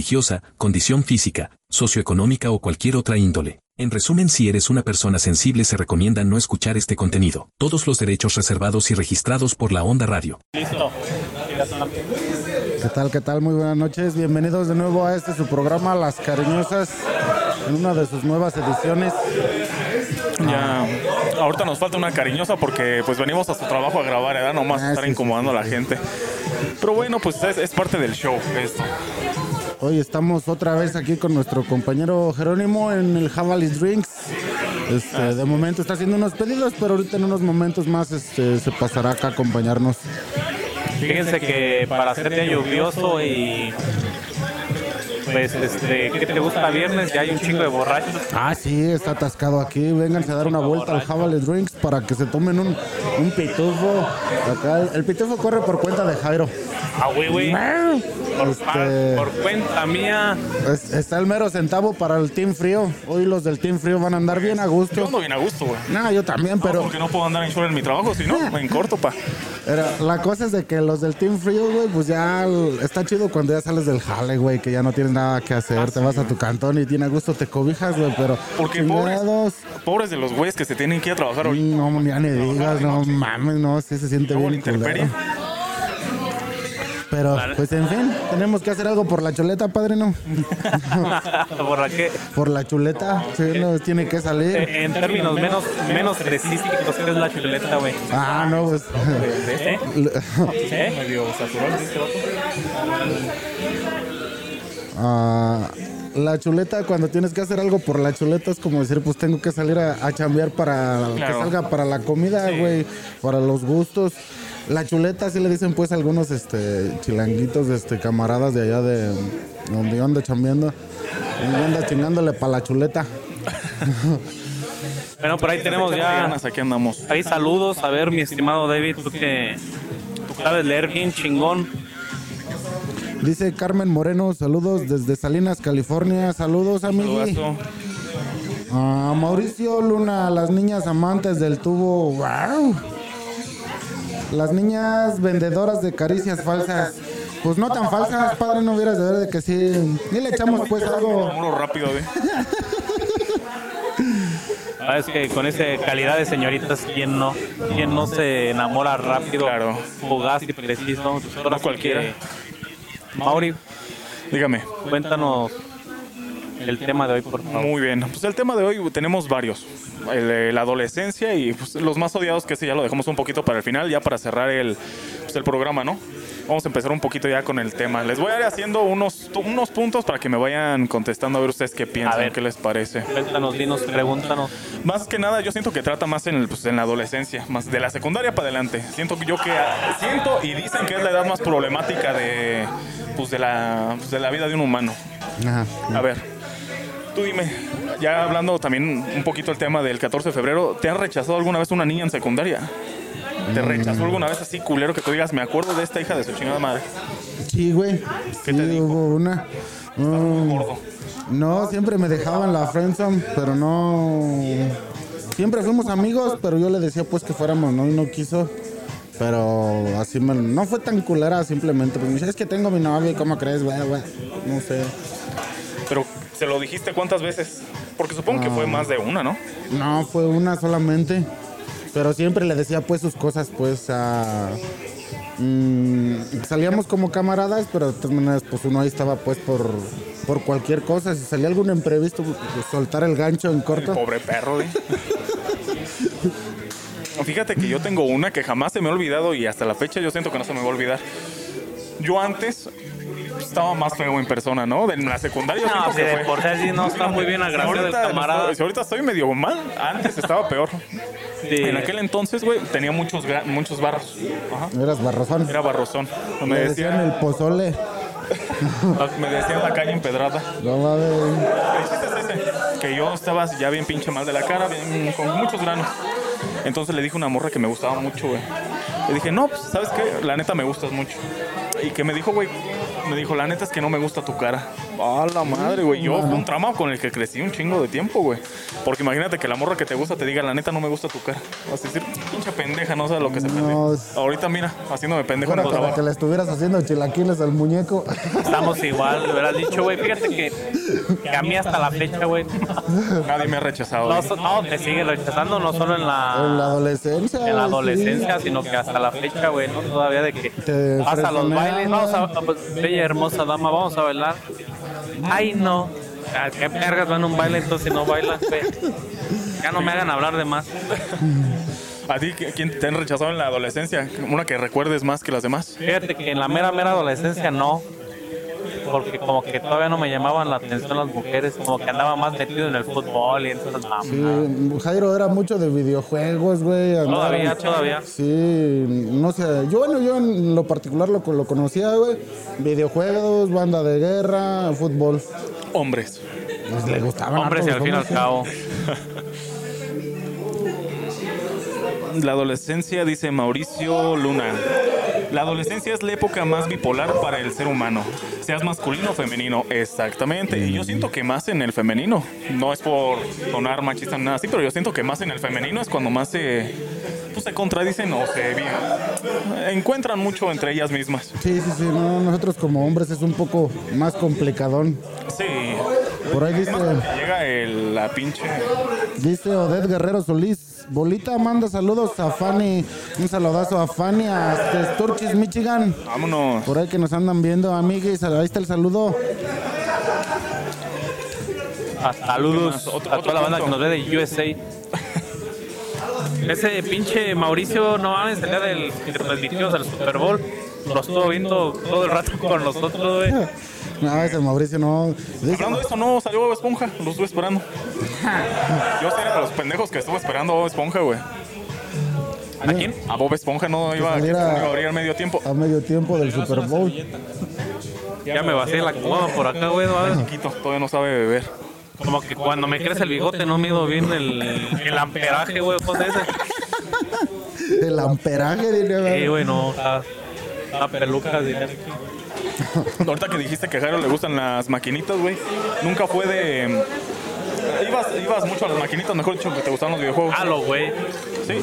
religiosa, condición física, socioeconómica o cualquier otra índole. En resumen, si eres una persona sensible se recomienda no escuchar este contenido. Todos los derechos reservados y registrados por la Onda Radio. Listo. ¿Qué tal? ¿Qué tal? Muy buenas noches. Bienvenidos de nuevo a este su programa Las Cariñosas en una de sus nuevas ediciones. Ya, ahorita nos falta una cariñosa porque pues venimos a su trabajo a grabar, ¿verdad? Nomás ah, estar incomodando a la gente. Pero bueno, pues es, es parte del show esto. Hoy estamos otra vez aquí con nuestro compañero Jerónimo en el Javalis Drinks. Este, de momento está haciendo unos pedidos, pero ahorita en unos momentos más este, se pasará acá a acompañarnos. Fíjense que para ser día lluvioso y pues este, ¿qué te gusta viernes? Ya hay un chingo de borrachos. Ah, sí, está atascado aquí. Vénganse a dar una vuelta al Javalis Drinks para que se tomen un, un pitufo. Acá el pitufo corre por cuenta de Jairo. Ah, güey, güey. Este, por, cuenta mía. está el mero centavo para el Team Frío. Hoy los del Team Frío van a andar bien a gusto. Yo ando bien a gusto, güey. No, yo también, pero. porque no puedo andar en short en mi trabajo, si no, en corto, pa. Pero la cosa es de que los del Team Frío, güey, pues ya está chido cuando ya sales del jale, güey, que ya no tienes nada que hacer. Ah, te vas a tu cantón y tiene gusto, te cobijas, güey, pero. Porque pobres, pobres de los güeyes que se tienen que ir a trabajar hoy. No, ya ni digas, no, mames, no, sí se siente bien. Pero, pues en fin, tenemos que hacer algo por la chuleta, padre, ¿no? ¿Por la qué? Por la chuleta, sí, nos tiene que salir. Eh, en términos menos, menos ¿qué es la chuleta, güey? Ah, no, pues. ¿Eh? ¿Eh? Medio Ah la chuleta, cuando tienes que hacer algo por la chuleta, es como decir, pues tengo que salir a, a chambear para que salga para la comida, güey, para los gustos. La chuleta, así le dicen pues algunos este chilanguitos, este camaradas de allá de donde yo ando chambeando. Y anda chingándole para la chuleta. bueno, por ahí tenemos ya. Aquí andamos. Ahí saludos. A ver, mi estimado David, tú que tú sabes leer bien chingón. Dice Carmen Moreno, saludos desde Salinas, California. Saludos, amigo. A Mauricio Luna, las niñas amantes del tubo. ¡Wow! Las niñas vendedoras de caricias falsas. Pues no tan falsas, padre, no hubieras de ver de que sí. Ni le echamos pues algo. rápido, ¿eh? Ah, es que con esa calidad de señoritas, ¿quién no? ¿Quién no se enamora rápido? Claro. Fugaz y preciso. No cualquiera. Mauri, dígame. Cuéntanos el tema de hoy, por favor. Muy bien. Pues el tema de hoy tenemos varios. la adolescencia y pues, los más odiados, que ese ya lo dejamos un poquito para el final, ya para cerrar el, pues, el programa, ¿no? Vamos a empezar un poquito ya con el tema. Les voy a ir haciendo unos, unos puntos para que me vayan contestando a ver ustedes qué piensan, qué les parece. Cuéntanos, dinos, pregúntanos. Más que nada, yo siento que trata más en, pues, en la adolescencia, más de la secundaria para adelante. Siento yo que siento y dicen que es la edad más problemática de, pues, de, la, pues, de la vida de un humano. Ajá. A ver. Tú dime, ya hablando también un poquito el tema del 14 de febrero, ¿te han rechazado alguna vez una niña en secundaria? ¿Te rechazó alguna vez así culero que tú digas, me acuerdo de esta hija de su chingada madre? Sí, güey. ¿Qué te dijo? Hubo una. No, siempre me dejaban la friendzone, pero no. Siempre fuimos amigos, pero yo le decía pues que fuéramos, ¿no? Y no quiso. Pero así me, no fue tan culera, simplemente. Pues me dice, es que tengo mi novia, ¿cómo crees, güey, güey? No sé. Pero ¿Se lo dijiste cuántas veces? Porque supongo que fue más de una, ¿no? No, fue una solamente. Pero siempre le decía pues sus cosas, pues a... Mm, salíamos como camaradas, pero de todas maneras, pues uno ahí estaba pues por, por cualquier cosa. Si salía algún imprevisto, pues, soltar el gancho en corto. pobre perro, ¿eh? Fíjate que yo tengo una que jamás se me ha olvidado y hasta la fecha yo siento que no se me va a olvidar. Yo antes estaba más feo en persona, ¿no? En la secundaria. No, sí, por ser no está muy bien agraciado el camarada. Si ahorita estoy medio mal, antes estaba peor. En aquel entonces, güey, tenía muchos, muchos barros. Eras barrozón. Era barrozón. Me, decían el pozole. me decían la calle empedrada. No mames. Que yo estaba ya bien pinche mal de la cara, bien, con muchos granos. Entonces le dije a una morra que me gustaba mucho, güey. Le dije, no, pues, ¿sabes qué? La neta me gustas mucho. Y que me dijo, güey, me dijo, la neta es que no me gusta tu cara. A la madre, güey. Yo fue un trauma con el que crecí un chingo de tiempo, güey. Porque imagínate que la morra que te gusta te diga, la neta no me gusta tu cara. Vas a decir, pinche pendeja, no sabes lo que se. No, es- Ahorita mira, haciéndome pendejo en Bueno, tu para que le estuvieras haciendo chilaquiles al muñeco. Estamos igual, le hubieras dicho, güey. Fíjate que, que a mí hasta la fecha, güey. Nadie me ha rechazado. No, güey. so- no, te sigue rechazando, no solo en En la la, adolescencia. en la sí. adolescencia, sino que hasta la fecha, güey, ¿no? Todavía de que Te vas a los fresonean. bailes, vamos a, a- pues, bella hermosa dama, vamos a bailar. Ay, no. Ah, ¿Qué vergas van a un baile entonces no bailas? Ya no me hagan hablar de más. ¿A ti qui- quién te han rechazado en la adolescencia? Una que recuerdes más que las demás. Fíjate que en la mera, mera adolescencia no. Porque como que todavía no me llamaban la atención las mujeres, como que andaba más metido en el fútbol y en esas mamadas. Sí, Jairo era mucho de videojuegos, güey. andaba- Todavía, todavía. Sí, no sé. Yo, bueno, yo en lo particular lo, lo conocía, güey. Videojuegos, banda de guerra, fútbol. Hombres. Pues le gustaban. Hombres y al fin y al cabo. La adolescencia, dice Mauricio Luna. La adolescencia es la época más bipolar para el ser humano. Seas masculino o femenino, exactamente. Y yo siento que más en el femenino. No es por sonar machista ni nada así, pero yo siento que más en el femenino es cuando más se, pues, se contradicen o se encuentran mucho entre ellas mismas. Sí, sí, sí. No, nosotros como hombres es un poco más complicadón. Sí. Por ahí dice, Llega el, la pinche. dice Odette Guerrero Solís. Bolita manda saludos a Fanny. Un saludazo a Fanny hasta Sturgis, Michigan. Vámonos. Por ahí que nos andan viendo, amiguis. Ahí está el saludo. Ah, Saludos Otro- a toda la banda que nos ve de USA. Ese pinche Mauricio, no mames, el día del que transmitimos el Super Bowl, lo estuvo viendo todo el rato con nosotros, güey. No, ese Mauricio no. Dice- Hablando de esto, no salió Bob Esponja. Lo estuve esperando. Yo era de los pendejos que estuve esperando a Bob Esponja, güey. ¿A quién? A Bob Esponja no iba, no iba a abrir al medio tiempo. a medio tiempo del Super Bowl. Ya me vacié la cómoda por acá, güey. ¿no? Chiquito, todavía no sabe beber. Como que cuando me crece el bigote no mido bien el, el amperaje, güey. Pues ese. El amperaje, diría. Sí, güey, no. La, la peluca, diría. Ahorita que dijiste que a Jairo le gustan las maquinitas, güey. Nunca fue de. Ibas, ibas mucho a las maquinitas, mejor dicho, que te gustaban los videojuegos. Halo, güey. Sí.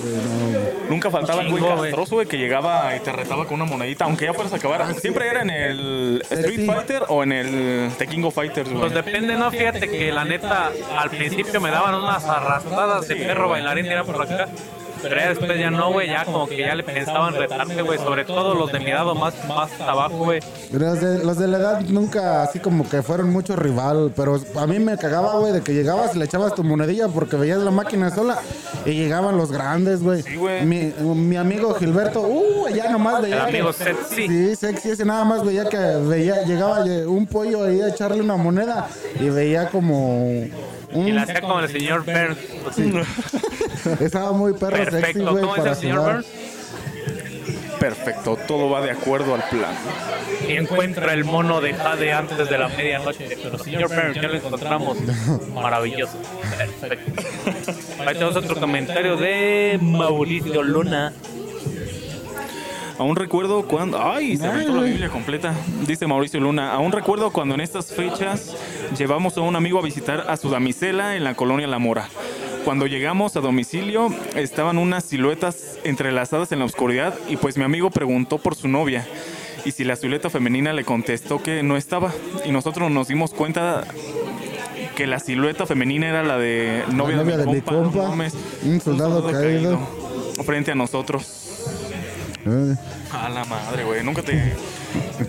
Nunca faltaba el güey Chingo, güey. castroso, güey, que llegaba y te retaba con una monedita, aunque ya fueras a acabar. Siempre era en el Street. Fighter o en el The King of Fighters, güey. Pues depende, ¿no? Fíjate que la neta, al principio me daban unas arrastradas de perro bailarín, era por acá. Pero ya después ya no, güey, ya como que ya le pensaban retarme, güey. Sobre todo los de mi edad o más, más abajo, güey. Los de, los de la edad nunca así como que fueron mucho rival, pero a mí me cagaba, güey, de que llegabas y le echabas tu monedilla porque veías la máquina sola y llegaban los grandes, güey. Sí, güey. Mi, mi amigo Gilberto, uh, ya nomás veía. El amigo que- sexy. Sí, sexy, ese nada más veía que veía, llegaba un pollo ahí a echarle una moneda y veía como Y un... la hacía como el señor Burns. Estaba muy perro sexy, Perfecto. güey, ¿Cómo es para el señor. Burns? Perfecto, todo va de acuerdo al plan. Y encuentra el mono de Jade antes de la medianoche. Pero señor Burns, ya lo encontramos. Maravilloso. Perfecto. Ahí tenemos otro comentario de Mauricio Luna. Aún recuerdo cuando. ¡Ay! Se aventó la Biblia completa. Dice Mauricio Luna. Aún recuerdo cuando en estas fechas llevamos a un amigo a visitar a su damisela en la colonia La Mora. Cuando llegamos a domicilio estaban unas siluetas entrelazadas en la oscuridad y pues mi amigo preguntó por su novia. Y si la silueta femenina le contestó que no estaba. Y nosotros nos dimos cuenta que la silueta femenina era la de novia, novia de, mi de mi compa. no compa, un soldado caído. Frente a nosotros. Eh, A la madre, güey. Nunca te.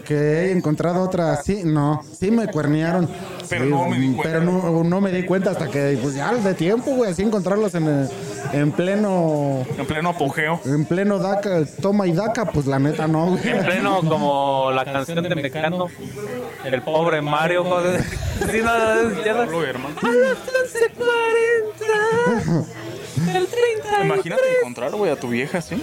Que he encontrado otra, sí, no, sí me cuernearon. Pero Sí, no me di cuenta. Pero no, no me di cuenta hasta que, pues ya de tiempo, güey, así encontrarlos en, el- en pleno, En pleno apogeo. en pleno DACA, toma y DACA, pues la neta no, güey. En pleno como la canción de Mecano. El pobre Mario, joder. Sí, no, no, ya. A las 11:40 del 30 Imagínate encontrar, güey, a tu vieja así.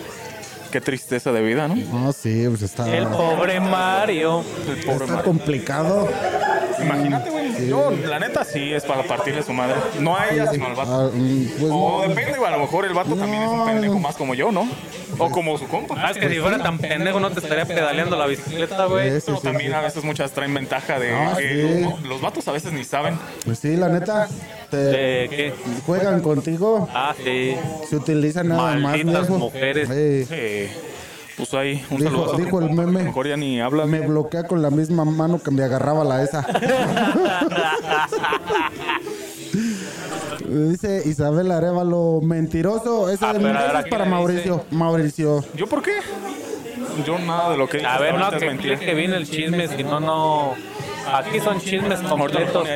Qué tristeza de vida, ¿no? No, sí, pues está. El pobre Mario. El pobre Está Mario. complicado. Imagínate, güey. Yo, la neta, sí es para partirle su madre. No a ella, sino al vato. Ah, mm, pues O no. depende, güey. A lo mejor el vato también es un No. pendejo más como yo, ¿no? O como su compa. Ah, es que si fuera tan pendejo no te estaría pedaleando la bicicleta, güey. Sí, sí, Pero sí, también sí. a veces muchas traen ventaja de Ah, que sí. los, los vatos a veces ni saben. Pues sí, la neta, te ¿De qué? juegan contigo, Ah, sí. se utilizan nada más. Malditas mujeres. Sí. Eh, puso ahí un Dijo- saludo. dijo el meme. Mejor ya ni habla. Me bloquea con la misma mano que me agarraba la esa. Dice Isabel Arevalo, mentiroso. Ese Ah, de ahora, es ¿qué para Mauricio. Mauricio. ¿Yo por qué? Yo nada de lo que A ver, no, que es explique bien el chisme, si no, no. Aquí son chismes completos.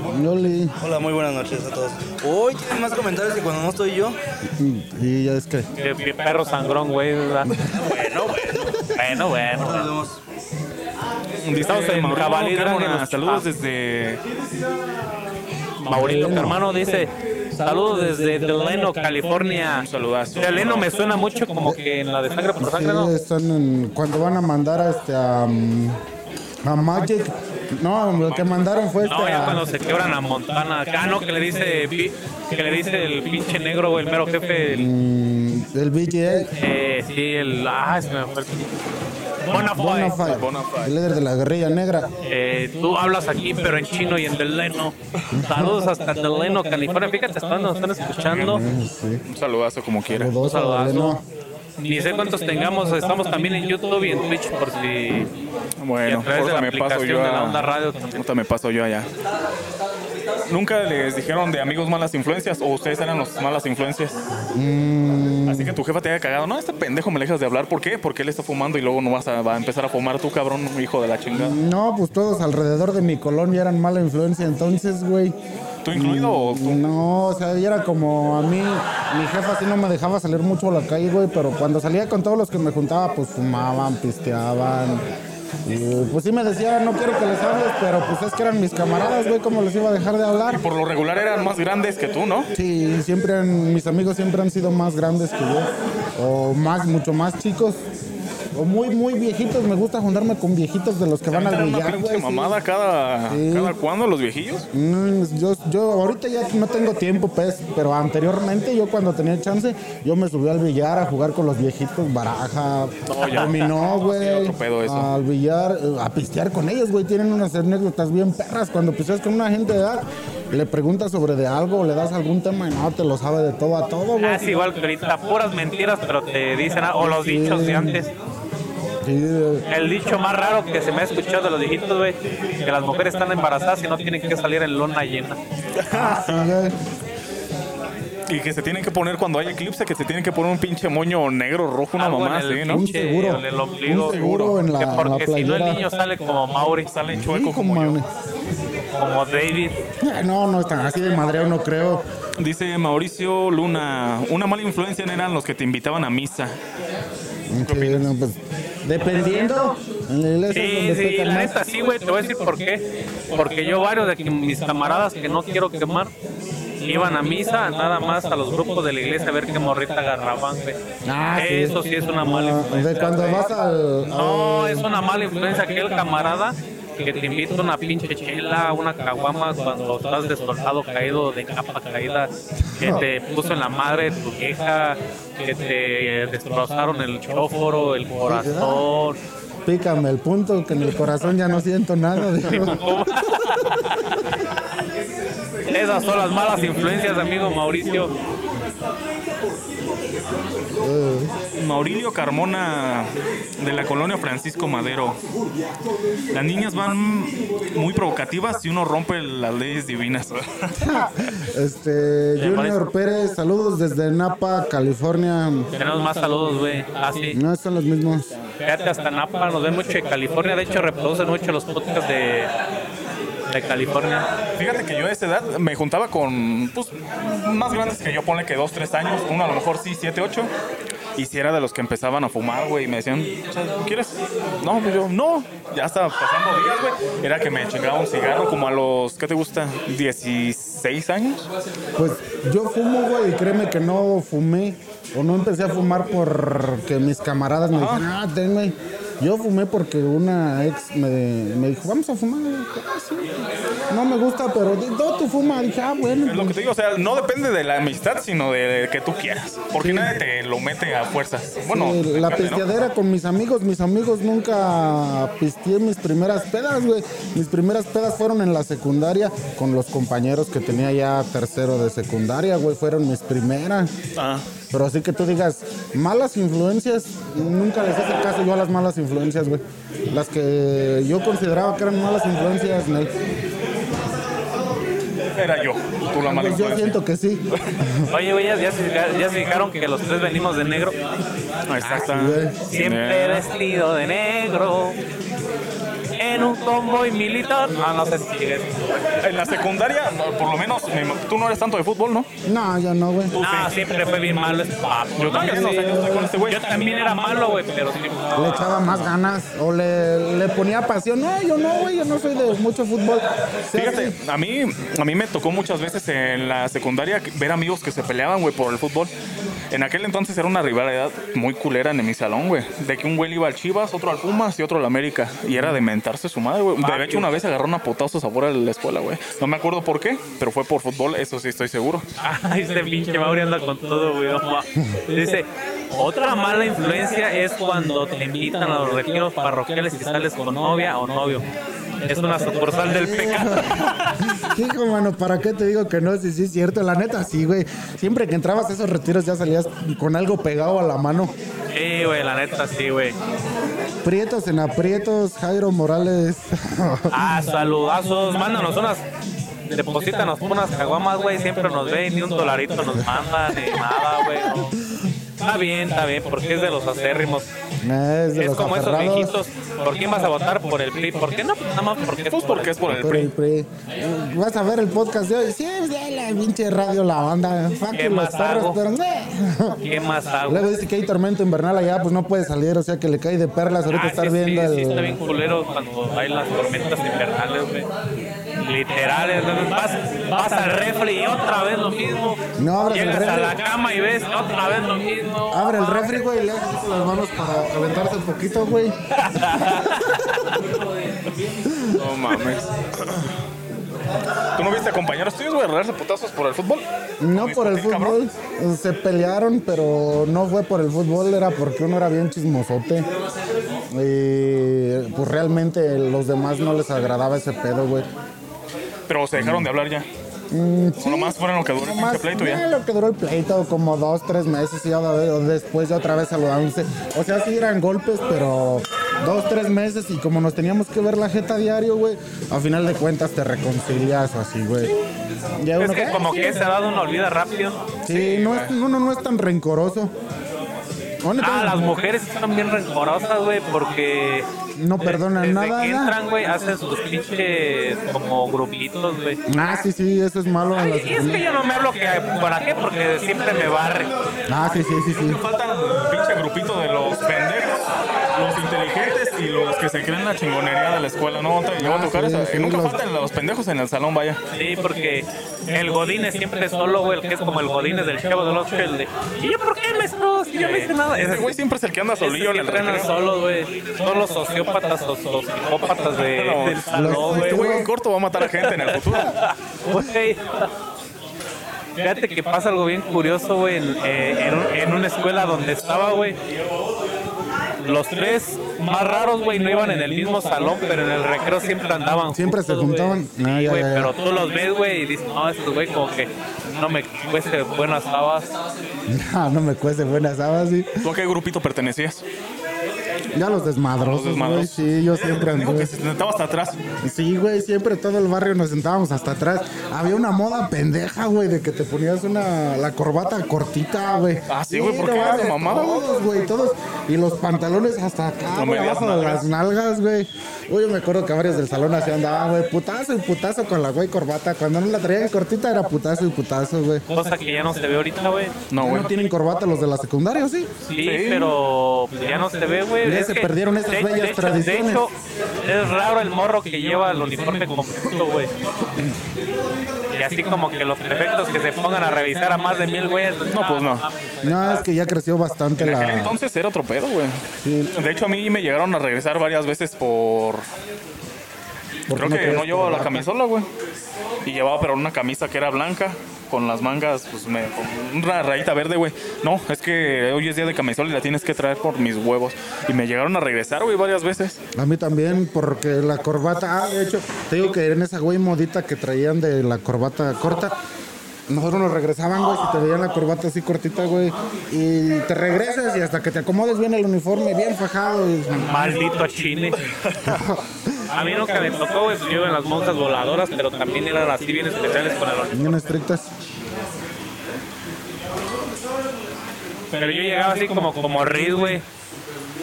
Yoli. Hola, muy buenas noches a todos. Hoy tienen más comentarios que cuando no estoy yo. Y ya es que. Que perro sangrón, güey. ¿verdad? Bueno, bueno. Bueno, bueno. Nos vemos. Dice Estamos en Jabalí. Saludos desde Mauricio Hermano dice: Saludos desde Delano, California. Un saludazo. Delano me suena mucho como que en la de sangre por sangre, ¿no? están en- cuando van a mandar a este mm, a Magic. No, lo que mandaron fue este No, ya a- cuando se quebran a Montana. Acá, ¿no? Que le dice, pi- que le dice el pinche negro, güey, el mero jefe. El, mm, el BGA. eh, sí, el. Ah, se me fue. el- Bonafide. Bonafide, Bonafide. el líder de la guerrilla negra. Eh, tú hablas aquí, pero en chino y en Delano. Saludos hasta Delano, California. Fíjate, están, nos están escuchando. Sí, un saludazo como quiera. dos a saludazo. Ni sé cuántos tengamos. Estamos también en YouTube y en Twitch por si. Bueno, a ahorita me paso yo de la a... onda radio también. Ahorita me paso yo allá. ¿Nunca les dijeron de amigos malas influencias o ustedes eran los malas influencias? Mm, Así que tu jefa te haya cagado. No, este pendejo me dejas de hablar. ¿Por qué? Porque él está fumando y luego no vas a, va a empezar a fumar tú, cabrón, hijo de la chingada. no, pues todos alrededor de mi colonia eran mala influencia. Entonces, güey. ¿Tú incluido o tú? No, o sea, era como a mí, mi jefa sí no me dejaba salir mucho a la calle, güey, pero cuando salía con todos los que me juntaba, pues fumaban, pisteaban. Y pues sí me decía, no quiero que les hables, pero pues es que eran mis camaradas, güey, ¿cómo les iba a dejar de hablar? Por lo regular eran más grandes que tú, ¿no? Sí, siempre han- mis amigos siempre han sido más grandes que yo, o más, mucho más chicos, o muy, muy viejitos. Me gusta juntarme con viejitos de los que van billar, pinche güey. sí. mamada cada, Sí. cada cuándo los viejillos. Mm, yo, yo ahorita ya no tengo tiempo, pues, pero anteriormente yo cuando tenía chance, yo me subí al billar a jugar con los viejitos, baraja, No, dominó, güey, al billar, eh, a pistear con ellos, güey, tienen unas anécdotas bien perras, cuando pisteas con una gente de edad, le preguntas sobre de algo, le das algún tema y no, te lo sabe de todo a todo, güey. Ah, es igual que ahorita, puras mentiras, pero te dicen, algo, o los Sí. dichos de antes. Sí, El dicho más raro que se me ha escuchado de los viejitos, güey, que las mujeres están embarazadas y no tienen que salir en lona llena. Y que se tienen que poner cuando hay eclipse, que se tienen que poner un pinche moño negro, rojo, una Algo mamá en el así, ¿no? Un pinche- seguro. en el ombligo. Un seguro en la, Que en la porque si no el playera. niño sale como Mauri, Sale chueco como yo. como David. Eh, No, no es tan así de madreo, no creo. Dice Mauricio Luna, una mala influencia eran los que te invitaban a misa. Sí, no, pues, dependiendo, Sí, sí, la más. neta sí, güey, te voy a decir por qué. Porque yo varios de que mis camaradas que no quiero quemar iban a misa nada más a los grupos de la iglesia a ver qué morrita agarraban, güey. Ah, sí. Eso sí es una mala influencia. De cuando vas al. No, es una mala influencia aquel camarada que te invita una pinche chela, una caguama cuando estás desolado, caído, de capa caída, que te puso en la madre tu vieja, que te destrozaron el chóforo, el corazón. Pícame el punto que en el corazón ya no siento nada. Esas son las malas influencias, amigo Mauricio. Maurilio Carmona de la colonia Francisco Madero. Las niñas van muy provocativas y uno rompe las leyes divinas. Este, Junior Pérez, saludos desde Napa, California. Tenemos más saludos, güey. Así. No son los mismos. Fíjate, hasta Napa nos ven mucho de California. De hecho, reproducen mucho los podcasts de, de California. Fíjate que yo a esa edad me juntaba con pues, más grandes que yo, ponle que dos, tres años, uno a lo mejor sí, siete, ocho. Y si era de los que empezaban a fumar, güey, y me decían, ¿quieres? No, pues yo, no, ya estaba pasando días, güey. Era que me chingaba un cigarro como a los, ¿qué te gusta? 16 años. Pues yo fumo, güey, y créeme que no fumé o no empecé a fumar porque mis camaradas me dijeron, ah, tenme. Yo fumé porque una ex me, me dijo, vamos a fumar. Dije, "Ah, sí". No me gusta, pero no, tú fuma. Dije, ah, bueno. Es lo que te digo, o sea, no depende de la amistad, sino de que tú quieras. Porque nadie te lo mete a fuerzas. Bueno, Sí, la depende, ¿no? pisteadera con mis amigos. Mis amigos nunca pisteé mis primeras pedas, güey. Mis primeras pedas fueron en la secundaria con los compañeros que tenía ya tercero de secundaria, güey. Fueron mis primeras. Ah, Pero así que tú digas, malas influencias, nunca les hice caso yo a las malas influencias, güey. Las que yo consideraba que eran malas influencias, Nel. era yo, tú la mala Pues yo siento que sí. Oye, güey, ya, ya se, ya se fijaron que los tres venimos de negro. Exacto. güey. Siempre Eh, vestido de negro. En un convoy militar. Ah, no sé si sigues. En la secundaria, por lo menos, me- tú no eres tanto de fútbol, ¿no? No, yo no, güey. No, siempre fue bien malo ese papo. Yo también, No, o sea, yo estoy con este güey. Yo también era malo, güey, pero sí. Le echaba más ganas o le, le ponía pasión. No, yo no, güey, yo no soy de mucho fútbol. Fíjate, sí. a mí, a mí me tocó muchas veces en la secundaria ver amigos que se peleaban, güey, por el fútbol. En aquel entonces era una rivalidad muy culera en mi salón, güey. De que un güey iba al Chivas, otro al Pumas y otro al América. Y era de mentarse su madre, güey. De hecho, una vez agarró una potazos afuera de la escuela, güey. No me acuerdo por qué, pero fue por fútbol, eso sí estoy seguro. Ay, este pinche Mauri anda con todo, güey. Dice, otra mala influencia es cuando te invitan a los retiros parroquiales y sales con novia o novio. Es una sucursal del pecado. Hijo, mano, ¿para qué te digo que no? Sí, sí, es cierto. La neta, sí, güey. Siempre que entrabas a esos retiros ya salías con algo pegado a la mano. Sí, güey, la neta, sí, güey. Prietos en aprietos, Jairo Morales. Ah, saludazos. Mándanos unas. Deposítanos unas caguamas, güey. Siempre nos ven, ni un dolarito nos manda, ni nada, güey. Está bien, está bien, porque es de los acérrimos. Es de Es los como esos aferrados. viejitos. ¿Por quién vas a votar? Por el PRI. ¿Por qué no? Nada más porque Pues porque es por el Por el PRI. PRI. Vas a ver el podcast de hoy. Sí, es de la pinche radio La Banda. ¿Qué más perros, hago? pero... ¿Qué más hago? Luego dice que hay tormento invernal allá, pues no puede salir, o sea que le cae de perlas ahorita Ah, estar sí, viendo sí, sí, está el... bien culero cuando hay las tormentas invernales, güey. Literales, güey. vas, vas al refri y otra vez lo mismo. No abras el Llegas a refri. la cama y ves otra vez lo mismo. Abre el refri, güey, y le haces las manos para calentarse un poquito, güey. No mames. ¿Tú no viste a compañeros tuyos, güey, agarrarse putazos por el fútbol? No por el cabrón. fútbol, se pelearon, pero no fue por el fútbol, era porque uno era bien chismosote. Y pues realmente los demás no les agradaba ese pedo, güey. Pero se dejaron de hablar ya. Mm, O nomás fueron lo que duró el pleito ya. lo que duró el pleito, como dos, tres meses y ya de- después ya otra vez saludándose. O sea, sí eran golpes, pero dos, tres meses y como nos teníamos que ver la jeta diario, güey, a final de cuentas te reconcilias o así, güey. Ya Es uno que como que esa edad uno olvida rápido. Sí, no es, uno no es tan rencoroso. Ah, las mujeres están bien rencorosas, güey, porque... No perdonan desde nada, entran, güey, hacen sus pinches como grupitos, güey. Ah, sí, sí, eso es malo en Y es que yo no me hablo que para qué, porque siempre me barre. Ah, sí, sí, sí, sí. Faltan el pinche grupito de los pendejos, los inteligentes y los que se creen la chingonería de la escuela. No te llegó a tocar sí, esa. sí, nunca los- faltan los pendejos en el salón, vaya. Sí, porque el Godínez siempre es solo, güey, el que es como el Godínez del chavo del ocho, el de... ¿Y yo por qué me no, Si yo no hice nada. Ese Ese güey siempre es el que anda solillo en el entrenan recreo. solos, güey. Son los sociópatas o los psicópatas de, No, del salón, los- güey. Este güey en corto va a matar a gente en el futuro. Güey. Fíjate que pasa algo bien curioso, güey, en, eh, en una escuela donde estaba, güey. Los tres más raros, güey, no iban en el mismo salón, pero en el recreo siempre andaban. Siempre se juntaban. Ah, Sí, ya, güey, ya, ya. pero tú los ves, güey, y dices, no, estos güey como que no me cueste buenas habas. Ah, no me cueste buenas habas, sí. ¿Tú a qué grupito pertenecías? Ya los desmadrosos, Los güey. desmadrosos. Sí, yo siempre anduve. que se sentaba hasta atrás. Sí, güey, siempre todo el barrio nos sentábamos hasta atrás. Había una moda pendeja, güey, de que te ponías una la corbata cortita, güey. Ah, sí, güey, ¿por no qué era de mamada, güey? Todos, güey, todos. Y los pantalones hasta acá, No güey, abajo de las nalgas, güey. Uy, yo me acuerdo que varios del salón así andaban, güey, putazo y putazo con la güey corbata. Cuando no la traían cortita era putazo y putazo, güey. Cosa que ya no se ve ahorita, güey. No, ¿Ya güey. no tienen corbata los de la secundaria, sí? Sí, pero pues, ya no se ve, güey. Ya Es se que, perdieron esas de- bellas de hecho- tradiciones. De hecho, es raro el morro que lleva el uniforme completo, güey. Y así como que los prefectos que se pongan a revisar a más de mil güeyes. No, pues no. No, es que ya creció bastante En aquel entonces era otro pedo, güey. Sí. De hecho, a mí me llegaron a regresar varias veces por. ¿Por Creo no que no llevaba la camisola, güey. Y llevaba, pero una camisa que era blanca, con las mangas, pues me. con una rayita verde, güey. No, es que hoy es día de camisola y la tienes que traer por mis huevos. Y me llegaron a regresar, güey, varias veces. A mí también, porque la corbata. Ah, de hecho, te digo que en esa güey modita que traían de la corbata corta. Nosotros nos regresaban, güey, si te veían la corbata así cortita, güey. Y te regresas y hasta que te acomodes bien el uniforme, bien fajado. Y... Maldito chile. A mí nunca me tocó, güey. pues Yo en las monjas voladoras, pero también eran así bien especiales con el Bien estrictas. Pero yo llegaba así como, como Riz, güey.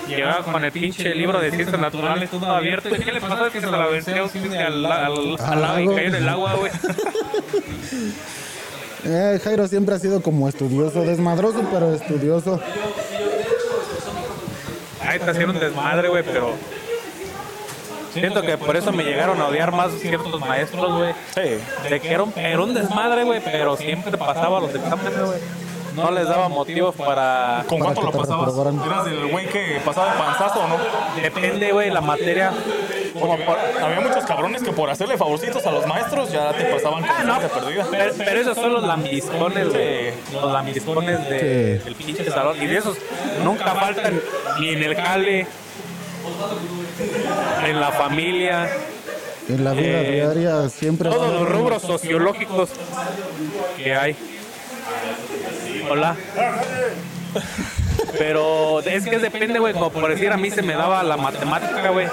Llegaba con el pinche libro de ciencias naturales todo abierto. ¿Y qué le pasó? Que se la venció al, al, y cayó en el agua, güey. Eh, Jairo siempre ha sido como estudioso, desmadroso, pero estudioso. Ahí está haciendo un desmadre, güey, pero... Siento que por eso me llegaron a odiar más ciertos maestros, güey. Sí. De que era un, era un desmadre, güey, pero siempre pasaba los exámenes, güey. No les daba motivos para... ¿Con cuánto lo te pasabas? ¿Eras del güey que pasaba de panzazo o no? Depende, güey, la materia. Había muchos cabrones que por hacerle favorcitos a los maestros ya te pasaban con no. de perdida. Pero, pero esos son los lambiscones, güey. Los lambiscones de, Sí. del pinche salón. Y de esos nunca faltan ni en el jale, en la familia, En la vida Eh, diaria siempre. todos van a los haber- rubros sociológicos que hay. Hola. Pero es que depende, güey. Como por decir, a mí se me daba la matemática, güey.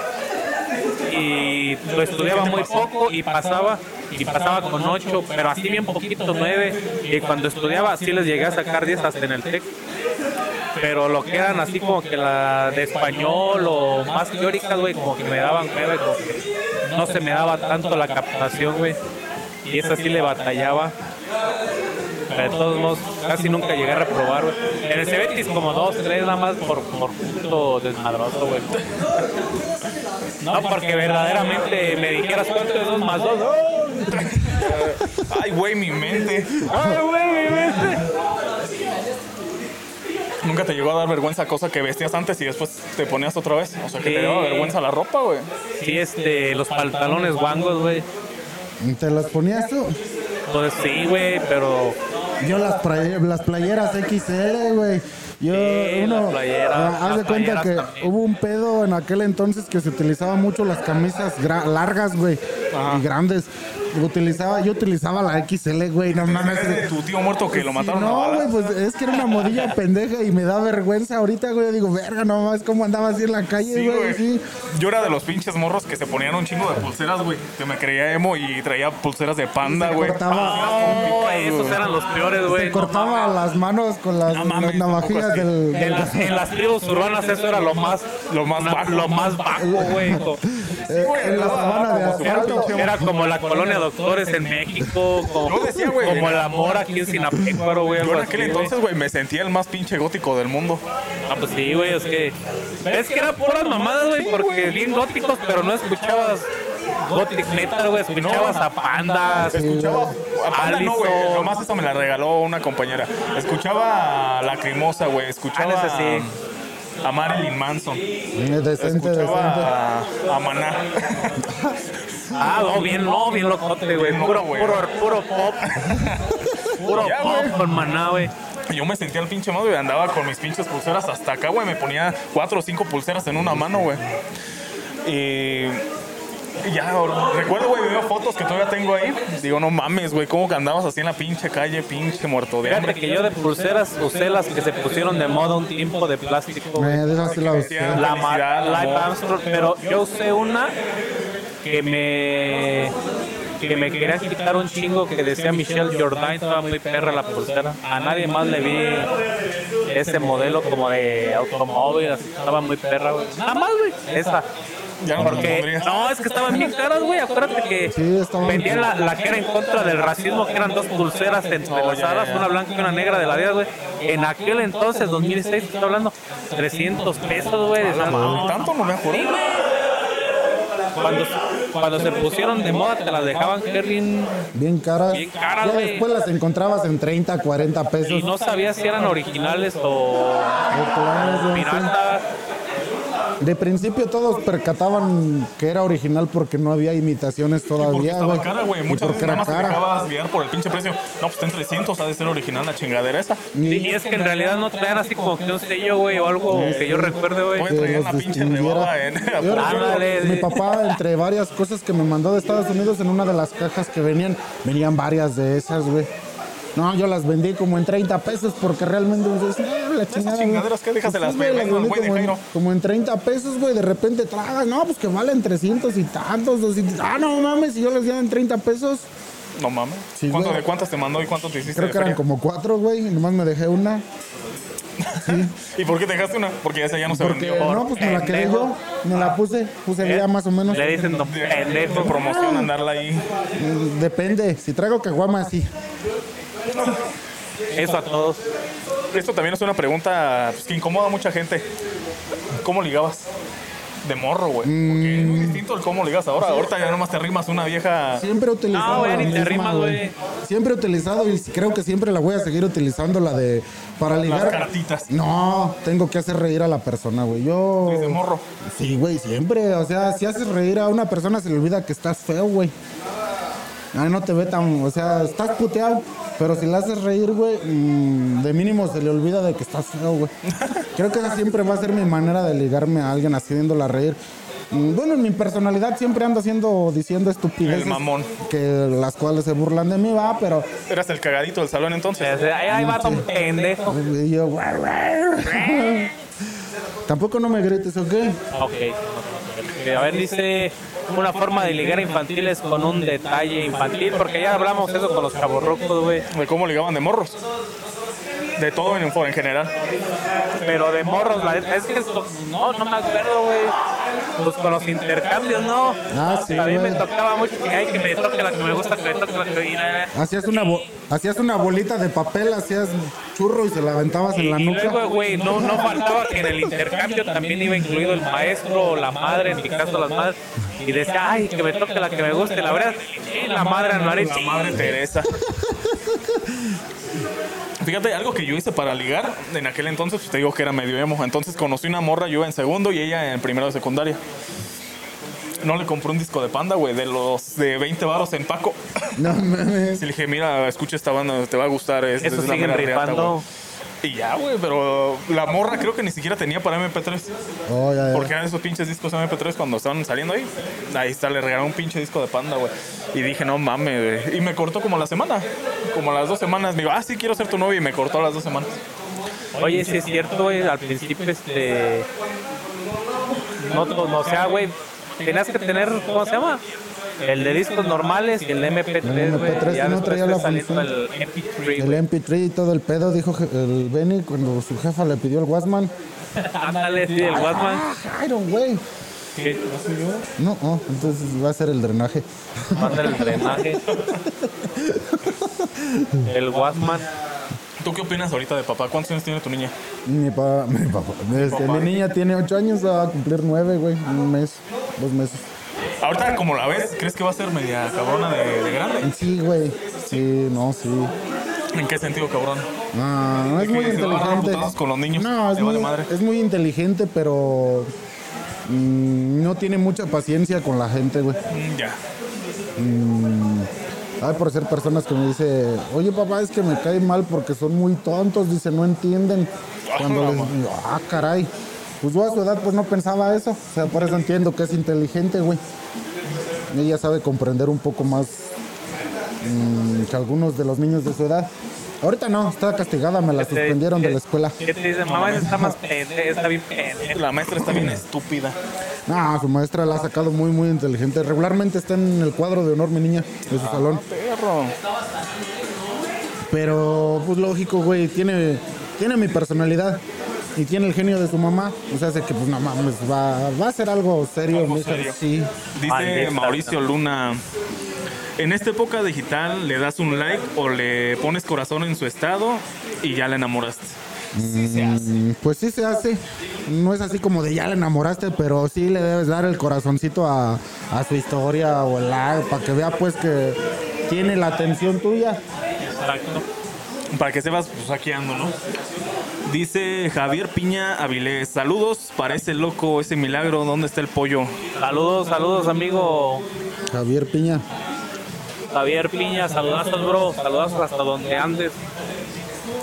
Y lo estudiaba muy poco y pasaba, y pasaba con 8, pero así bien poquito, 9. Y cuando estudiaba, sí les llegué a sacar 10 hasta en el TEC. Pero lo que eran así como que la de español o más teóricas, güey, como que me daban, güey, como que no se me daba tanto la captación, güey. Y esa sí le batallaba. De todos modos, casi nunca llegué a reprobar, güey. En el Cebetis como dos, tres nada más por, por punto desmadroso, güey. No, porque verdaderamente me dijeras cuánto es dos más dos. Ay, güey, mi mente. Ay, güey, mi mente. Nunca te llegó a dar vergüenza cosa que vestías antes y después te ponías otra vez. O sea, que te daba vergüenza la ropa, güey. Sí, este, los pantalones guangos, güey. ¿Te las ponías tú? Pues sí, güey, pero Yo las, las playeras XL, güey. Yo, Sí, uno, playeras, ah, haz de cuenta que también. hubo un pedo en aquel entonces que se utilizaba mucho las camisas largas, güey, y grandes. Utilizaba, yo utilizaba la XL, güey, no mames. Es tu tío muerto que lo mataron No, güey, pues es que era una modilla pendeja y me da vergüenza ahorita, güey. Yo digo, verga, no mames, cómo andaba así en la calle, Sí, güey. Sí. Yo era de los pinches morros que se ponían un chingo de pulseras, güey. Que me creía emo y traía pulseras de panda, güey. cortaba. no, esos eran los peores, güey. Se cortaba las manos con las, No mames, las navajillas del, En del- las, en las tribus urbanas eso era lo más, Lo más lo más bajo, güey. En la sabana de asfalto. Era, era como la colonia Doctores en México, como, Yo decía, güey. como el amor aquí en Sinapecuaro, güey. Yo en aquel entonces, güey, me sentía el más pinche gótico del mundo. Ah, pues sí, güey, es que. Es que eran puras mamadas, güey, porque bien góticos, pero no escuchabas gothic metal, güey, escuchabas a pandas. Escuchaba a Panda no, güey. Nomás eso me la regaló una compañera. Escuchaba a Lacrimosa, güey. Escuchaba Ah, sí. A Marilyn Manson. Decente, decente. A, a Maná. Ah, no, bien, no, bien locote, güey. Puro, güey. puro, puro pop. Puro Ya, pop con maná, güey. Yo me sentía el pinche madre y andaba con mis pinches pulseras hasta acá, güey. Me ponía cuatro o cinco pulseras en una mano, güey. Y y ya, recuerdo, güey, veo fotos que todavía tengo ahí. Digo, no mames, güey, ¿cómo que andabas así en la pinche calle, pinche muerto de Fíjate hambre? que yo de pulseras usé las que se pusieron de moda un tiempo de plástico. Eh, de esas sí la usé. Live pero yo usé una que me que me quería quitar un chingo que decía Michelle Jordan, estaba muy perra la pulsera. A nadie más le vi ese modelo como de automóvil, así, estaba muy perra, güey. Nada más, güey. Esa. Ya no Porque, no, es que estaban bien caras, güey. Acuérdate que Sí, vendían la, la que era en contra del racismo, que eran dos pulseras entrelazadas, una blanca y una negra de la vida, güey. En aquel entonces, 2006, estoy hablando, 300 pesos, güey. ¿Tanto no me acuerdo? Sí, güey. Cuando, cuando se pusieron de moda te las dejaban Kerrin Bien caras. Bien caras, Ya después las encontrabas en 30, 40 pesos. y no sabías si eran originales o sí. piratas. De principio todos percataban que era original porque no había imitaciones Porque todavía, estaba güey. cara, güey. Muchas porque veces nada era más te cara. dejabas guiar por el pinche precio. No, pues está en 300, ha de ser original la chingadera esa. Y es que en realidad no traían así como que un sello, güey, o algo que yo recuerde, güey. Puede traer la pinche rebaba en. Yo recuerdo Ándale. mi papá, entre varias cosas que me mandó de Estados Unidos, en una de las cajas que venían, venían varias de esas, güey. No, yo las vendí como en 30 pesos porque realmente pues, no, la chingada, chingaderas que dejas de las güey de como, en, Jairo. como en 30 pesos, güey. De repente tragas, no, pues que valen 300 y tantos, 200. Ah, no mames, si yo les di en 30 pesos. No mames. Sí, ¿Cuánto. ¿De cuántas te mandó y cuánto te hiciste? Creo que eran feria? como cuatro, güey. y Nomás me dejé una. ¿Y por qué te dejaste una? Porque esa ya no se Porque vendió. no, pues me la quedé yo. Me la puse, puse ya más o menos. Le dicen De pendejo. promoción andarla ahí. Depende. Si traigo caguama, sí. Eso a todos. Esto también es una pregunta pues, que incomoda a mucha gente. ¿Cómo ligabas? De morro, güey. Porque es muy Mm. distinto el cómo ligas ahora. Ahorita ya nomás te rimas una vieja. Siempre he utilizado No, güey, ni te misma, rimas, güey. Siempre he utilizado y creo que siempre la voy a seguir utilizando la de para ligar. cartitas. No, tengo que hacer reír a la persona, güey. Yo Desde morro. Sí, güey, siempre, o sea, si haces reír a una persona se le olvida que estás feo, güey. Ay, no te ve tan, o sea, estás puteado, pero si la haces reír, güey, mm, de mínimo se le olvida de que estás feo, güey. Creo que esa siempre va a ser mi manera de ligarme a alguien haciéndola reír. Mm, Bueno, en mi personalidad siempre ando haciendo, diciendo estupideces. El mamón. Que las cuales se burlan de mí, va, pero Eras el cagadito del salón entonces. Ahí ahí va don pendejo. y yo. Tampoco no me grites, ¿ok? Ok. A ver, dice una forma de ligar infantil es con un detalle infantil, porque ya hablamos eso con los chaborrocos, güey. De cómo ligaban de morros. De todo en, en general. Pero de morros, la es que no, no me acuerdo, güey. Pues con los intercambios, ¿no. Ah, sí, A mí me tocaba mucho que, ay, que me toque la que me gusta, que me toque la que me Hacías una, bo- hacías una bolita de papel, hacías churro y se la aventabas en la Y nuca. luego, güey, no, no faltaba que en el intercambio también iba incluido el maestro o la madre, en mi caso las madres, y decía, ay, que me toque la que me guste, la verdad, sí, la madre no haré La madre Teresa. Fíjate, algo que yo hice para ligar, en aquel entonces, pues te digo que era medio emo. Entonces conocí una morra, yo en segundo y ella en primero de secundaria. No le compré un disco de panda, güey, de los de 20 baros en Paco. No mames. Y le dije, mira, escucha esta banda, te va a gustar. Es, Eso es siguen mera reata, rifando. güey". Y ya, güey, pero la morra creo que ni siquiera tenía para MP3. Oh, ya, ya. Porque eran esos pinches discos MP3 cuando estaban saliendo ahí. Ahí está, le regalaron un pinche disco de panda, güey. Y dije, no mames, güey. Y me cortó como la semana. Como las dos semanas. Me digo, ah, sí, quiero ser tu novio. Y me cortó a las dos semanas. Oye, sí es cierto, güey, al principio, este, no, no, no, o sea, güey, tenías que tener, ¿cómo se llama? El de discos normales y el de MP3, El güey. MP3 y ya no traía la función. el MP3, El güey. MP3 y todo el pedo, dijo el Benny cuando su jefa le pidió el Wasman. Ándale, sí, el Watman. Iron, güey. que No, oh, entonces va a ser el drenaje. Manda el drenaje. El Watman. ¿Tú qué opinas ahorita de papá? ¿Cuántos años tiene tu niña? Mi, pa, mi papá. Este, mi niña tiene 8 años, va a cumplir 9, güey. Un mes, dos meses. Ahorita, como la ves, ¿crees que va a ser media cabrona de, de grande? Sí, güey. Sí, no, sí. ¿En qué sentido, cabrón? Ah, es que muy se va a agarrar inteligente. putazos con los niños. No, es vale muy, madre. es muy inteligente, pero mm, no tiene mucha paciencia con la gente, güey. Mm, ya. Ay, por ser personas que me dice, oye papá, es que me cae mal porque son muy tontos, dice, no entienden. Cuando les digo, ah, caray. Pues yo a su edad pues no pensaba eso. O sea, por eso entiendo que es inteligente, güey. Ella sabe comprender un poco más mm, que algunos de los niños de su edad. Ahorita no, está castigada, me la Este, suspendieron de la escuela. ¿Qué te dicen? Mamá, está más está bien. La maestra está bien estúpida. No, su maestra la ha sacado muy, muy inteligente. Regularmente está en el cuadro de honor, mi niña, de su salón. Perro. Pero, pues lógico, güey, tiene, tiene mi personalidad y tiene el genio de su mamá. O sea, hace que, pues, no mames, va, va a ser algo serio, Algo mija. serio. Sí. Dice Maldita. Mauricio Luna. En esta época digital le das un like o le pones corazón en su estado y ya la enamoraste. Sí se hace. Mm, Pues sí se hace. No es así como de ya la enamoraste, pero sí le debes dar el corazoncito a, a su historia o el para que vea pues que tiene la atención tuya. Exacto. Para que sepas, pues aquí ando, ¿no? Dice Javier Piña Avilés, saludos, parece loco ese milagro, ¿dónde está el pollo? Saludos, saludos, amigo. Javier Piña. Javier Piña, saludazos, bro, saludazos hasta donde andes.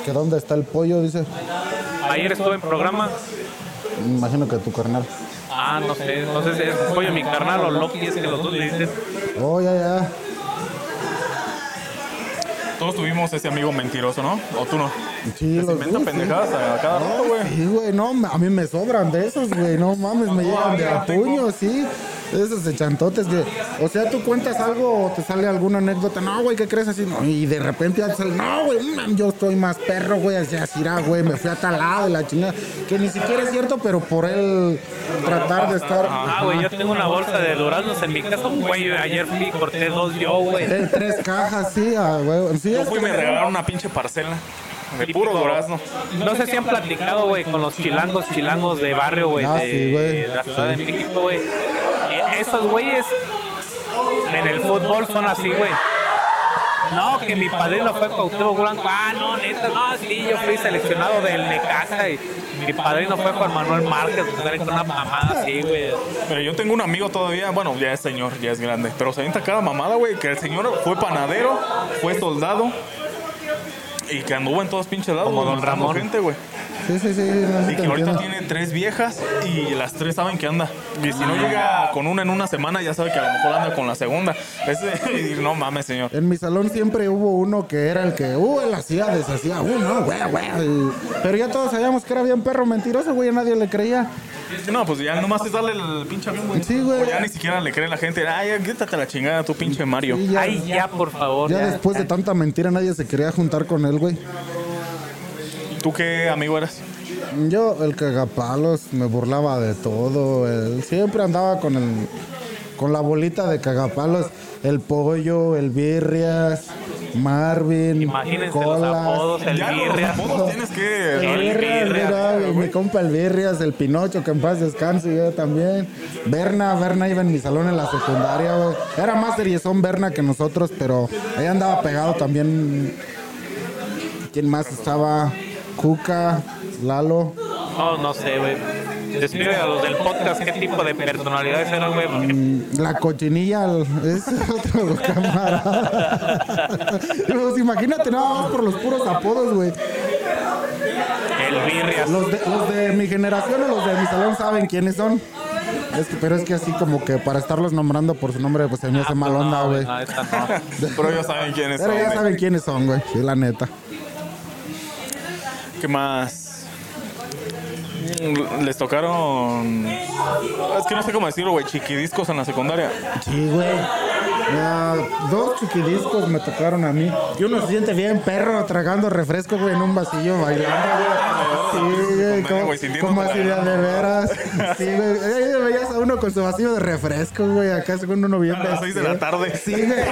¿Que dónde está el pollo? Dice. Ayer estuve en programa. Me imagino que tu carnal. Ah, no sé, no sé si es pollo mi carnal o Loki, es que los dos le dicen. Oh, ya, ya. Todos tuvimos ese amigo mentiroso, ¿no? ¿O tú no? Sí, se pendejadas a cada rato, güey. Sí, güey, no, a mí me sobran de esos, güey, no mames, me llegan de a puño, sí. Esos de chantotes que, o sea, tú cuentas algo o te sale alguna anécdota, no, güey, ¿qué crees así? No, y de repente ya te sale, no, güey, yo estoy más perro, güey, así, así, ah, güey, me fui a tal lado de la chingada. Que ni siquiera es cierto, pero por él tratar de estar. Ah, güey, yo tengo una bolsa de duraznos en mi casa, güey. Ayer fui y corté dos yo, güey. Eh, tres cajas, sí, ah, güey. Sí, Yo fui y que- me regalaron una pinche parcela de puro durazno. No sé si han platicado, güey, con los chilangos, chilangos de barrio, güey, Ah, de, sí, güey. de la Ciudad de México, güey. Eh, Esos güeyes en el fútbol son así, güey. No, que mi padrino fue Cuauhtémoc Blanco. Ah, no, neta, no, sí, yo fui seleccionado del Necaxa y mi padrino fue Juan Manuel Márquez, pues, con una mamada así, güey. Pero yo tengo un amigo todavía, bueno, ya es señor, ya es grande, pero se avienta cada mamada, güey, que el señor fue panadero, fue soldado y que anduvo en todos pinches lados. Como Don Ramón. gente, güey. Sí, sí, sí, no, sí Y te que ahorita entiendo. tiene tres viejas y las tres saben que anda. Y si no llega con una en una semana, ya sabe que a lo mejor anda con la segunda. Ese, y no mames, señor. En mi salón siempre hubo uno que era el que, uh, él hacía, deshacía, uh, no, güey, güey. y- Pero ya todos sabíamos que era bien perro mentiroso, güey, a nadie le creía. No, pues ya nomás es darle el pinche avión, güey. Sí, güey. O ya ni siquiera le cree la gente. Ay, ya, quítate la chingada, tu pinche Mario. Y ya, Ay, ya, por favor. ya ya. después de tanta mentira nadie se quería juntar con él, güey. ¿Tú qué amigo eras? Yo, el cagapalos, me burlaba de todo. siempre andaba con el con la bolita de cagapalos. El pollo, el birrias, Marvin, Imagínense colas. los apodos, el ya birria. los apodos tienes que... El Birrias, Birrias, mira, mi compa el Birrias, el Pinocho, que en paz descanse, yo también. Berna, Berna iba en mi salón en la secundaria, güey. Era más seriezón Berna que nosotros, pero ahí andaba pegado también. ¿Quién más estaba? Cuca, Lalo. No, no sé, güey. Describe a los del podcast qué tipo de personalidades eran, güey. porque Mm, La cochinilla es otro camarada. Pues imagínate nada más por los puros apodos, güey. El birrias. Los de, los de mi generación o los de mi salón saben quiénes son. Es que, pero es que así como que para estarlos nombrando por su nombre, pues se me hace mal onda, No, güey. no, esta no. Pero ya saben quiénes son. Pero ya güey. saben quiénes son, güey. Sí, la neta. ¿Qué más? Mm, Les tocaron. Es que no sé cómo decirlo, güey. Chiquidiscos en la secundaria. Sí, güey. Ah, dos chiquidiscos me tocaron a mí. Y uno se siente bien perro tragando refresco, güey, en un vasillo bailando, güey. Sí, güey, como, güey, como así de, de veras. Sí, güey. Ahí veías a uno con su vasillo de refresco, güey. Acá según uno bien A las seis de la tarde. Sí, güey.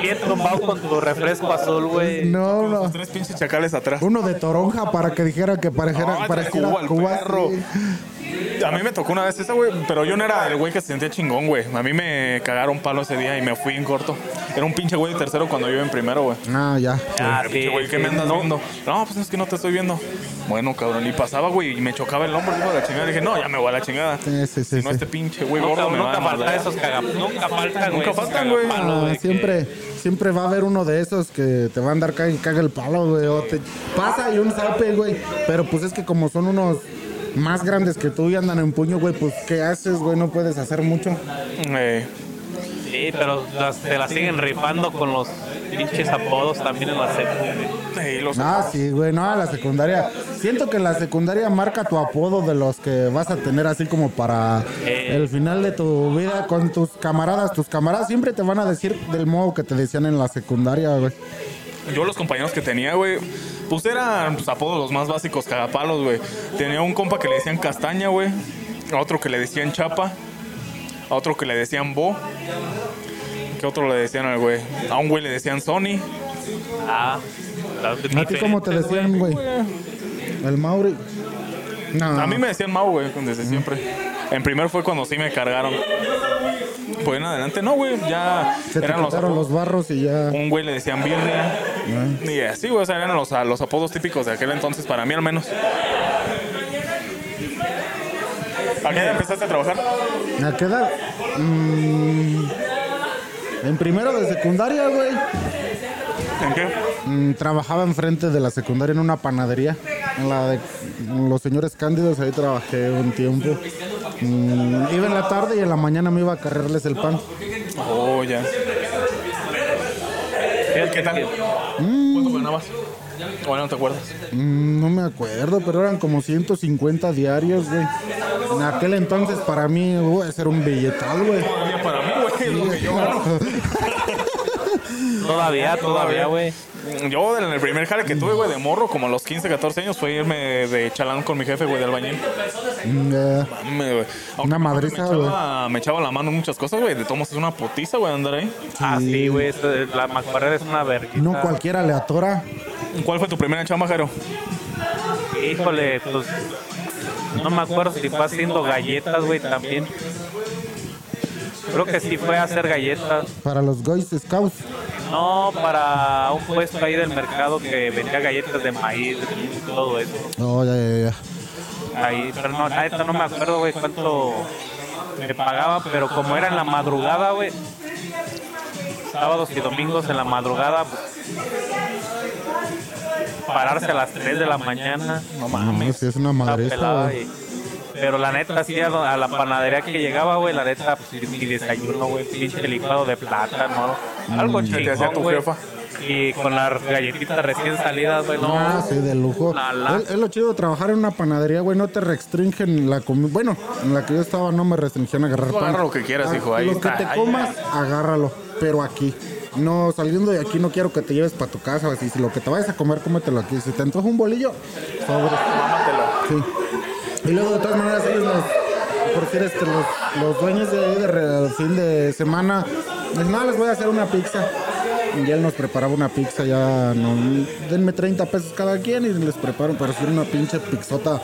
Bien tumbado con tu refresco azul, güey. No, no. los tres pinches chacales atrás. Uno de toronja para que dijera que pareciera, Ay, pareciera Cuba, el Cuba. perro. sí. A mí me tocó una vez esa, güey. Pero yo no era el güey que se sentía chingón, güey. A mí me cagaron palo ese día y me fui en corto. Era un pinche güey de tercero cuando yo iba en primero, güey. Ah, ya. Ah, sí, pinche güey, ¿qué sí, me andas no. viendo? No, pues es que no te estoy viendo. Bueno, cabrón. Y pasaba, güey, y me chocaba el hombro, hijo de la chingada. Dije, no, ya me voy a la chingada. Sí, sí, sí. Si no, sí. este pinche güey gordo me va nunca a faltan madrear. esos. Nunca faltan, güey. Nunca faltan, güey. cagapalos, Ah, güey, que- siempre, siempre va a haber uno de esos que te va a andar caga y caga el palo, güey. O te pasa y un zape, güey. Pero pues es que como son unos más grandes que tú y andan en puño, güey, pues ¿qué haces, güey? No puedes hacer mucho. Eh, Sí, pero las, se la siguen rifando con los pinches apodos también en la secu. los- Ah, sí, güey, no, la secundaria. Siento que la secundaria marca tu apodo de los que vas a tener así como para Eh. el final de tu vida con tus camaradas. Tus camaradas siempre te van a decir del modo que te decían en la secundaria, güey. Yo los compañeros que tenía, güey, pues eran pues, apodos los más básicos, cagapalos, güey. Tenía un compa que le decían castaña, güey. A otro que le decían chapa. A otro que le decían bo. ¿Qué otro le decían al güey? A un güey le decían Sony. Ah, ¿A ti cómo te decían, güey? El Mauri. No. A mí me decían Mau, güey, desde siempre. En primero fue cuando sí me cargaron. Pues en adelante, no, güey, ya Se eran los, barros y ya. un güey le decían birria. Y así, güey, o sea, eran los, los apodos típicos de aquel entonces, para mí al menos. ¿A qué edad empezaste a trabajar? ¿A qué edad? Mm, en primero de secundaria, güey. ¿En qué? Mm, trabajaba enfrente de la secundaria en una panadería. En la de los señores Cándidos, ahí trabajé un tiempo. Mm, iba en la tarde y en la mañana me iba a cargarles el pan. Oh, ya. ¿Qué tal? ¿Cuánto ganabas? Bueno, no te acuerdas. Mm, no me acuerdo, pero eran como 150 diarios, güey. En aquel entonces para mí, güey, ese era un billetal, güey. Para mí, güey, es lo que yo gano. Todavía, todavía, güey. Yo en el primer jale que tuve, güey, de morro, como a los 15, 14 años, fue irme de chalán con mi jefe, güey, de albañil. Eh, Mame, güey. Una madriza, me echaba, me echaba la mano en muchas cosas, güey. De todos modos es una putiza, güey, andar ahí. Ah, sí, güey. La macuarrera es una vergüenza. no cualquiera le atora. ¿Cuál fue tu primera chamba, Jaro? Híjole, pues. No me acuerdo si fue haciendo galletas, güey, también. Creo que sí fue a hacer galletas. Para los Boys Scouts. No, para un puesto ahí del mercado que vendía galletas de maíz y todo eso. Oh, ya, ya, ya. Ahí, pero no, neta no me acuerdo, güey, cuánto me pagaba, pero como era en la madrugada, güey. Sábados y domingos en la madrugada, pararse a las 3 de la mañana. No No, sí, es una pelada y- Pero la neta, sí, a, a la panadería que llegaba, güey, la neta, pues, mi desayuno, güey, pinche licuado de plátano, algo ¿Qué te hacía chingón, tu güey. jefa? Y con las galletitas recién salidas, güey, no. Ah, sí, de lujo. Es, es lo chido de trabajar en una panadería, güey. No te restringen la comida. Bueno, en la que yo estaba no me restringían agarrar pan. agarra lo que quieras, Ah, hijo, ahí Lo está, que te ahí comas, agárralo. Pero aquí. No, saliendo de aquí no quiero que te lleves para tu casa. Así, si lo que te vayas a comer, cómetelo aquí. Si te antoja un bolillo, sobre. Sí. Y luego, de todas maneras, ellos nos, por decir, este, los, los dueños de ahí de fin de semana, es más, les voy a hacer una pizza. Y él nos preparaba una pizza, ya no, denme 30 pesos cada quien y les preparo para hacer una pinche pizzota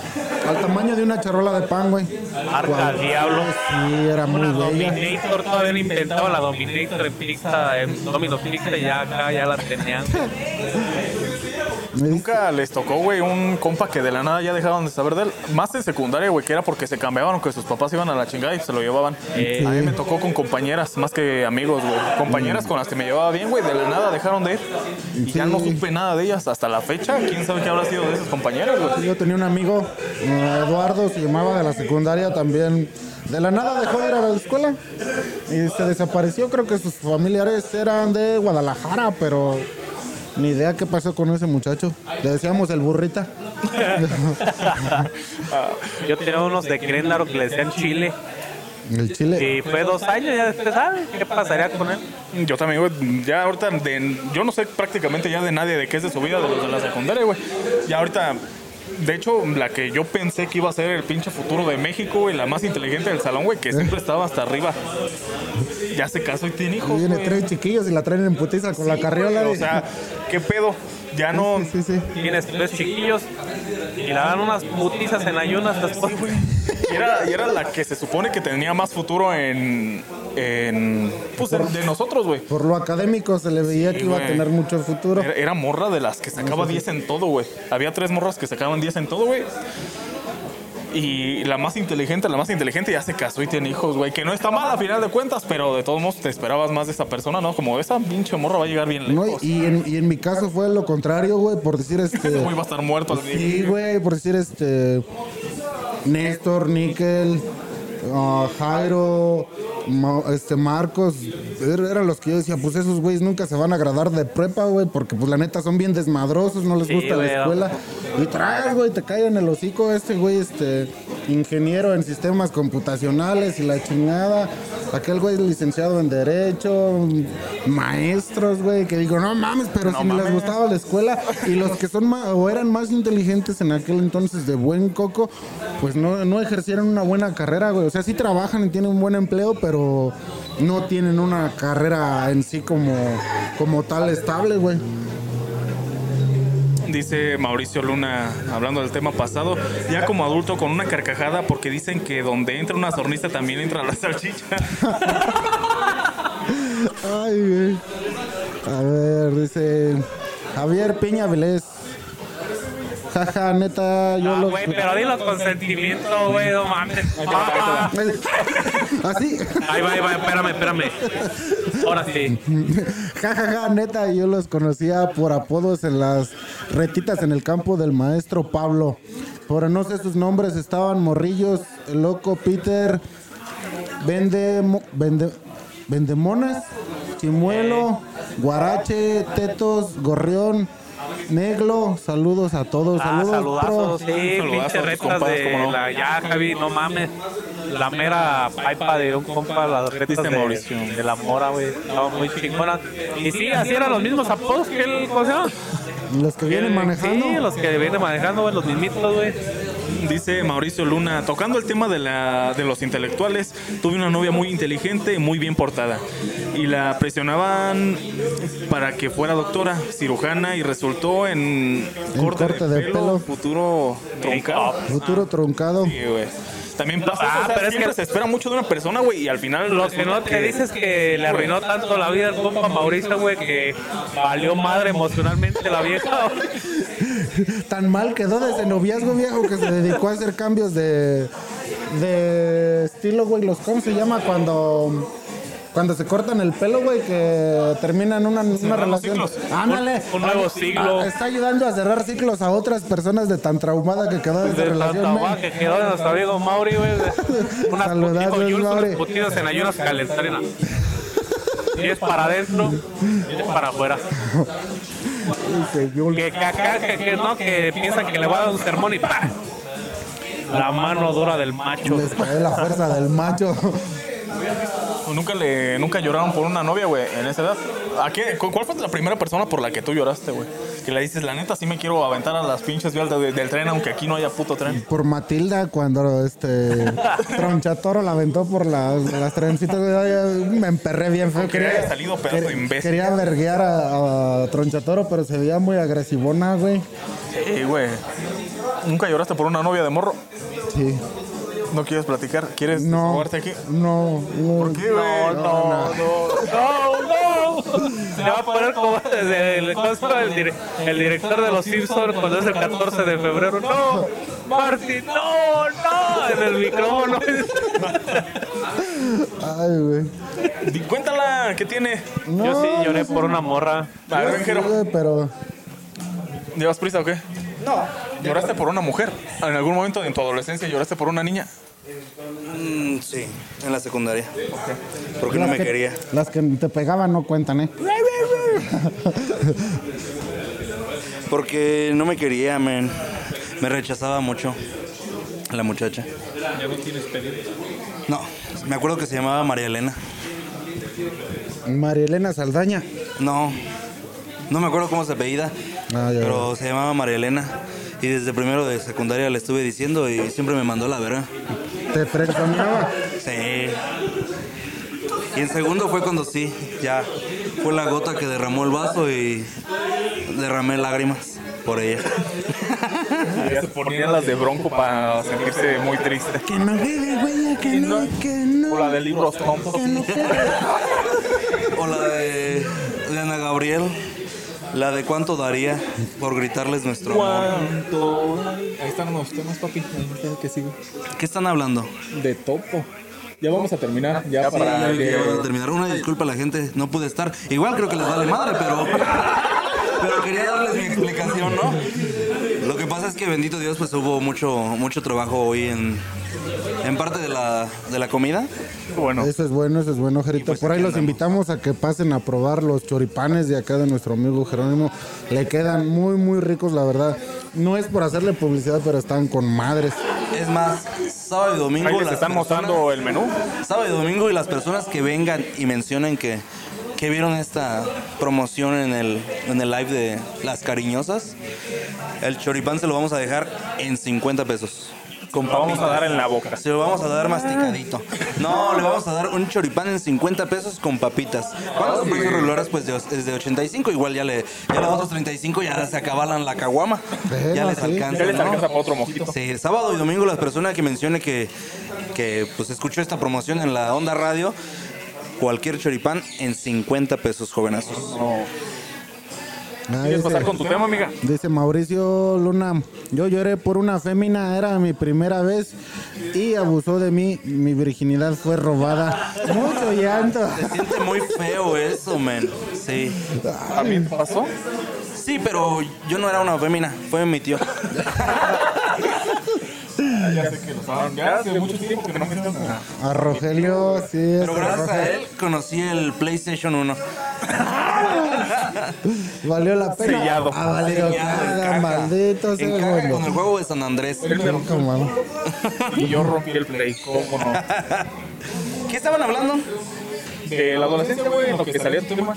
al tamaño de una charola de pan, güey. Marca Cual- Diablo. Sí, era muy Una bella. Dominator, todavía no inventaba la Dominator en pizza, en Domino's Pizza, y ya acá ya la tenían. Nunca les tocó, güey, un compa que de la nada ya dejaron de saber de él. Más en secundaria, güey, que era porque se cambiaban o que sus papás iban a la chingada y se lo llevaban. Eh. A mí me tocó con compañeras, más que amigos, güey. Compañeras con las que me llevaba bien, güey, de la nada dejaron de ir. Y ya no supe nada de ellas hasta la fecha. ¿Quién sabe qué habrá sido de esas compañeras, güey? Yo tenía un amigo, eh, Eduardo, se llamaba de la secundaria también. De la nada dejó de ir a la escuela y se desapareció. Creo que sus familiares eran de Guadalajara, pero ni idea qué pasó con ese muchacho. Le decíamos el burrita. Yo tenía unos de Querétaro que le decían Chile, El chile. y fue dos años, ya después, ¿sabes qué pasaría con él? Yo también, güey. Ya ahorita, de- yo no sé prácticamente ya de nadie de qué es de su vida, de los de la secundaria, güey. Ya ahorita, de hecho, la que yo pensé que iba a ser el pinche futuro de México, güey, la más inteligente del salón, güey, que siempre estaba hasta arriba. Ya se casó y tiene hijos, Viene güey. tres chiquillos y la traen en putiza con la carriola. O de- sea, ¿qué pedo? Ya no... Sí, sí. Tienes tres chiquillos y le dan unas putizas en ayunas después, güey. Y era, y era la que se supone que tenía más futuro en... en pues, de, de nosotros, güey. Por lo académico se le veía que iba a güey. tener mucho futuro. Era, era morra de las que sacaba 10 en todo, güey. Había tres morras que sacaban 10 en todo, güey. Y la más inteligente, la más inteligente ya se casó y tiene hijos, güey. Que no está mal a final de cuentas, pero de todos modos te esperabas más de esa persona, ¿no? Como esa pinche morra va a llegar bien No, lejos. y, en, y en mi caso fue lo contrario, güey, por decir este. Ese güey va a estar muerto. Sí, güey, por decir este. Néstor, Nickel, ah, Jairo, Ma- este Marcos, er- eran los que yo decía, pues esos güeyes nunca se van a agradar de prepa, güey, porque pues la neta son bien desmadrosos, no les Sí, gusta la escuela. Y traes, güey, te cae en el hocico este güey, este, ingeniero en sistemas computacionales y la chingada. Aquel güey licenciado en Derecho, maestros, güey, que digo, no mames, pero No si ni les mames. gustaba la escuela y los que son ma- o eran más inteligentes en aquel entonces de buen coco, pues no, no ejercieron una buena carrera, güey. O sea, sí trabajan y tienen un buen empleo, pero no tienen una carrera en sí como, como tal estable, güey. Dice Mauricio Luna, hablando del tema pasado, ya como adulto con una carcajada porque dicen que donde entra una sornista también entra la salchicha. Ay, güey. A ver, dice Javier Piña Vilés. Jaja, neta, yo Ah, los. güey, pero dilo con sentimiento, güey, no mames. Ah. Así. Ahí va, ahí va, espérame, espérame. Ahora sí. Jajaja, neta, yo los conocía por apodos en las retitas en el campo del maestro Pablo. Pero no sé sus nombres, estaban Morrillos, el loco Peter, Vende, vende, Vendemonas, Chimuelo, Guarache, Tetos, Gorrión, Neglo. Saludos a todos, Ah, saludos. saludazos, pro. sí, pinche retas de no. la ya, Javi, no mames. La mera paipa de un compa, las retas de, Mauricio. de la mora, güey. Estaba muy chingona. Y sí, así eran los mismos apodos que el, ¿cómo se llama? Los que vienen manejando. Sí, los que vienen manejando, güey, los mismitos, güey. Dice Mauricio Luna, tocando el tema de, la, de los intelectuales, tuve una novia muy inteligente y muy bien portada. Y la presionaban para que fuera doctora, cirujana, y resultó en corte, corte de, de pelo, pelo. futuro troncado. Futuro truncado. Sí, güey. También pasa, Ah, o sea, pero es que- se espera mucho de una persona, güey, y al final... Lo que no te dices que le arruinó tanto la vida al compa Mauricio, güey, que valió madre emocionalmente la vieja. Tan mal quedó desde noviazgo viejo que se dedicó a hacer cambios de, de estilo, güey. Los, ¿Cómo se llama cuando, cuando se cortan el pelo, güey? Que terminan una, una relación. Ándale. Un- un nuevo siglo. Ah, Está ayudando a cerrar ciclos a otras personas de tan traumada que quedó de De relación. agua que quedó de nuestro amigo Mauri, güey. Unas putitos en ayunas calentarinas. Y es para adentro, y es para afuera. Que, que que, no, que piensan que le va a dar un sermón y ¡pa! La mano dura del macho. Les la fuerza del macho. Nunca le nunca lloraron por una novia, güey, en esa edad. ¿A qué? ¿Cu- ¿Cuál fue la primera persona por la que tú lloraste, güey? Que le dices, la neta, sí me quiero aventar a las pinches vías de- del tren, aunque aquí no haya puto tren. Por Matilda, cuando este Tronchatoro la aventó por las, las trencitas, me emperré bien feo. Haya salido pedazo de imbécil. Quería verguear a, a Tronchatoro, pero se veía muy agresivona, güey. Sí, güey. ¿Nunca lloraste por una novia de morro? Sí. ¿No quieres platicar? ¿Quieres No. desahogarte aquí? No, no. ¿Por qué, güey? No, no, no, no. Se va a poner como desde el, el, el director de los Simpsons cuando es el 14 de febrero. No, Marty, no, no, en el micrófono. Ay, güey. Cuéntala, ¿qué tiene? No, Yo sí lloré no sé. por una morra. A ver, Sí, pero ¿llevas prisa o qué? No. ¿Lloraste por una mujer? ¿En algún momento en tu adolescencia lloraste por una niña? Mm, sí, en la secundaria. Porque no las me que- quería. Las que te pegaban no cuentan, ¿eh? Porque no me quería, man. Me rechazaba mucho la muchacha. ¿Ya no tienes pedido? No, me acuerdo que se llamaba María Elena. María Elena Saldaña. No, no me acuerdo cómo se apellida, Ah, ya, pero se llamaba María Elena. Y desde primero de secundaria le estuve diciendo y siempre me mandó la verga. Te frenzoneaba. Sí. Y en segundo fue cuando sí, ya fue la gota que derramó el vaso y derramé lágrimas por ella. Ya se ponían las de bronco para sentirse muy triste. Que no bebe, güey, que no, que no. O la de libros tontos. Que no O la de, de Ana Gabriel, la de cuánto daría por gritarles nuestro amor. ¿Cuánto? Ahí están los temas, papi. que sigue. ¿Qué están hablando? De topo. Ya vamos a terminar. Ya, Sí, para ya vamos a terminar. Una disculpa a la gente, no pude estar. Igual creo que les vale madre, pero. Pero quería darles mi explicación, ¿no? Es que bendito Dios, pues hubo mucho, mucho trabajo hoy en, en parte de la, de la comida. Bueno, Eso es bueno, eso es bueno, Gerito. pues Por ahí los andamos. invitamos a que pasen a probar los choripanes de acá de nuestro amigo Jerónimo. Le quedan muy, muy ricos, la verdad. No es por hacerle publicidad, pero están con madres. Es más, sábado y domingo. ahí les las están personas- mostrando el menú. Sábado y domingo y las personas que vengan y mencionen que, que vieron esta promoción en el, en el live de Las Cariñosas, el choripán se lo vamos a dejar en 50 pesos. con Lo vamos a dar en la boca. Se lo vamos a dar masticadito. No, le vamos a dar un choripán en 50 pesos con papitas. ¿Cuántos son precios regulares? Pues de, es de 85. Igual ya le ya los otros 35 ya se acabalan la caguama. Ya les alcanza. Ya les ¿no? alcanza para otro mojito. Sí, sábado y domingo las personas que mencione que, que pues escuchó esta promoción en la Onda Radio, cualquier choripán en 50 pesos, jovenazos. Ah, ¿Quieres dice, pasar con tu tema, amiga? dice Mauricio Luna, yo lloré por una fémina, era mi primera vez y abusó de mí, mi virginidad fue robada. Mucho llanto. Se siente muy feo eso, men. Sí. ¿A mí pasó? Sí, pero yo no era una fémina, fue mi tío. Ya sé que lo saben. Ya hace mucho tiempo que no me están A Rogelio, sí. Pero este, gracias a él conocí el PlayStation 1. Valió la pena. Sellado. Ah, valió caja. maldito sea En el con el juego de San Andrés. Y yo rompí el play, ¿cómo no? ¿Qué estaban hablando? De la adolescencia, güey, en lo que salía tu tema.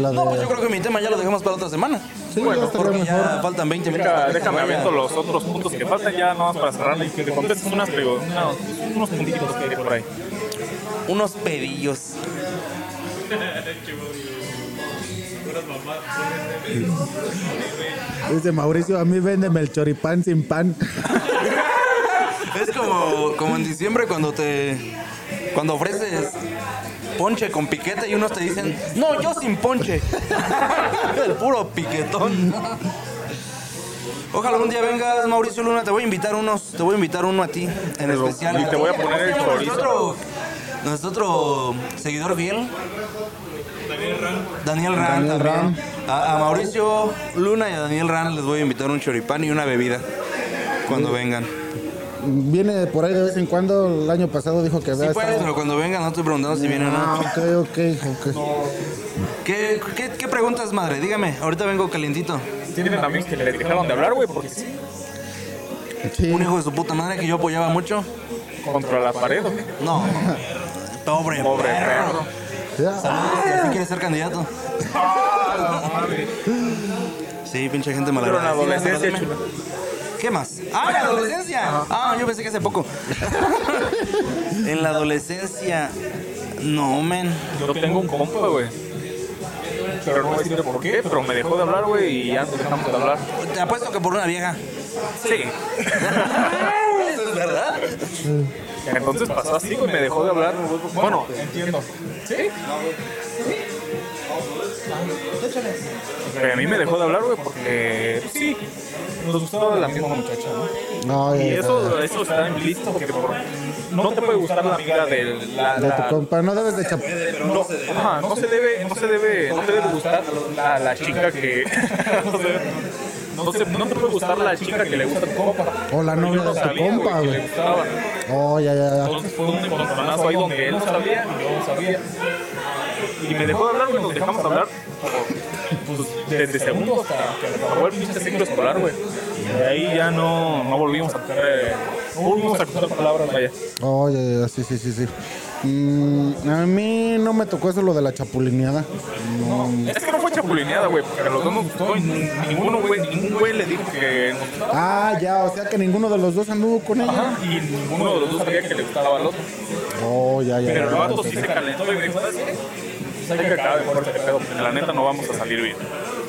La No, pues yo creo que mi tema ya lo dejamos para otra semana. Sí, bueno, Porque mejor. ya faltan 20 minutos. Deja- déjame aviento los otros puntos que faltan ya nomás para cerrar y que te contestes unas preguntas, unos, unos puntitos que hay por ahí. Unos pedillos. Dice Mauricio, a mí véndeme el choripán sin pan. Es como, como en diciembre cuando te cuando ofreces ponche con piquete y unos te dicen, no, yo sin ponche. El puro piquetón. Ojalá un día vengas, Mauricio Luna, te voy a invitar unos, te voy a invitar uno a ti en especial. y te voy a poner el ¿Cómo se llama chorizo. Nuestro seguidor fiel. Daniel Ran. Daniel también. Ran. A, a Mauricio Luna y a Daniel Ran les voy a invitar un choripán y una bebida cuando vengan. Viene por ahí de vez en cuando. El año pasado dijo que Sí, había pues, estado- pero cuando vengan no estoy preguntando si vienen o Ah, no. ok, ok, ok. ¿Qué, qué, qué preguntas, madre? Dígame, ahorita vengo calientito. Tienen amigos que les dejaron de hablar, güey, porque sí, Sí. Un hijo de su puta madre que yo apoyaba mucho. contra la pared, ¿o qué? No. Pobre, Pobre perro. perro. Saludos, quiere ser candidato. Sí, pinche gente Pero en la malagradecida. adolescencia. ¿Qué más? Ah, la adolescencia. Ah, yo pensé que hace poco. en la adolescencia. No, men. Yo tengo un compa, güey. Pero no voy a decir por qué, pero me dejó de hablar, güey, y ya nos dejamos de hablar. Te apuesto que por una vieja. Sí. Eso es verdad. Entonces pasó así, güey, me dejó de hablar. Bueno, entiendo. ¿Sí? Pero a mí me dejó de hablar, güey, porque pues, sí, nos gustaba la misma muchacha, ¿no? No, Y eso, eso está implícito, que por- no te puede gustar la amiga de la... De tu compa, no debes de chap... no, ajá, no se debe, no se debe, no te debe gustar la, la chica que... no, se debe- no, se- no te puede gustar la chica que le gusta a tu compa. O la novia no de tu compa, güey. Oh, ya, ya, ya. Entonces fue un encontronazo ahí donde él no sabía y yo no sabía. Y me dejó de hablar, güey, nos dejamos hablar pues, desde segundo hasta que acabó el pinche ciclo escolar, güey. De ahí ya no, no volvimos a tocar, eh, no volvimos a cruzar palabras, vaya. Oh, ya, ya, sí, sí, sí, sí. Mm, a mí no me tocó eso lo de la chapulineada. Es que no fue chapulineada, güey, porque a los dos nos gustó y ninguno, güey, ningún güey le dijo que. Ah, ya, o sea que ninguno de los dos anduvo con ella. Ajá, y ninguno de los dos sabía que le gustaba al otro. Oh, ya, ya. Pero el vato sí se calentó y me dijo, ¿sabes qué? Hay que acabar de de pedo, porque la neta no vamos a salir bien.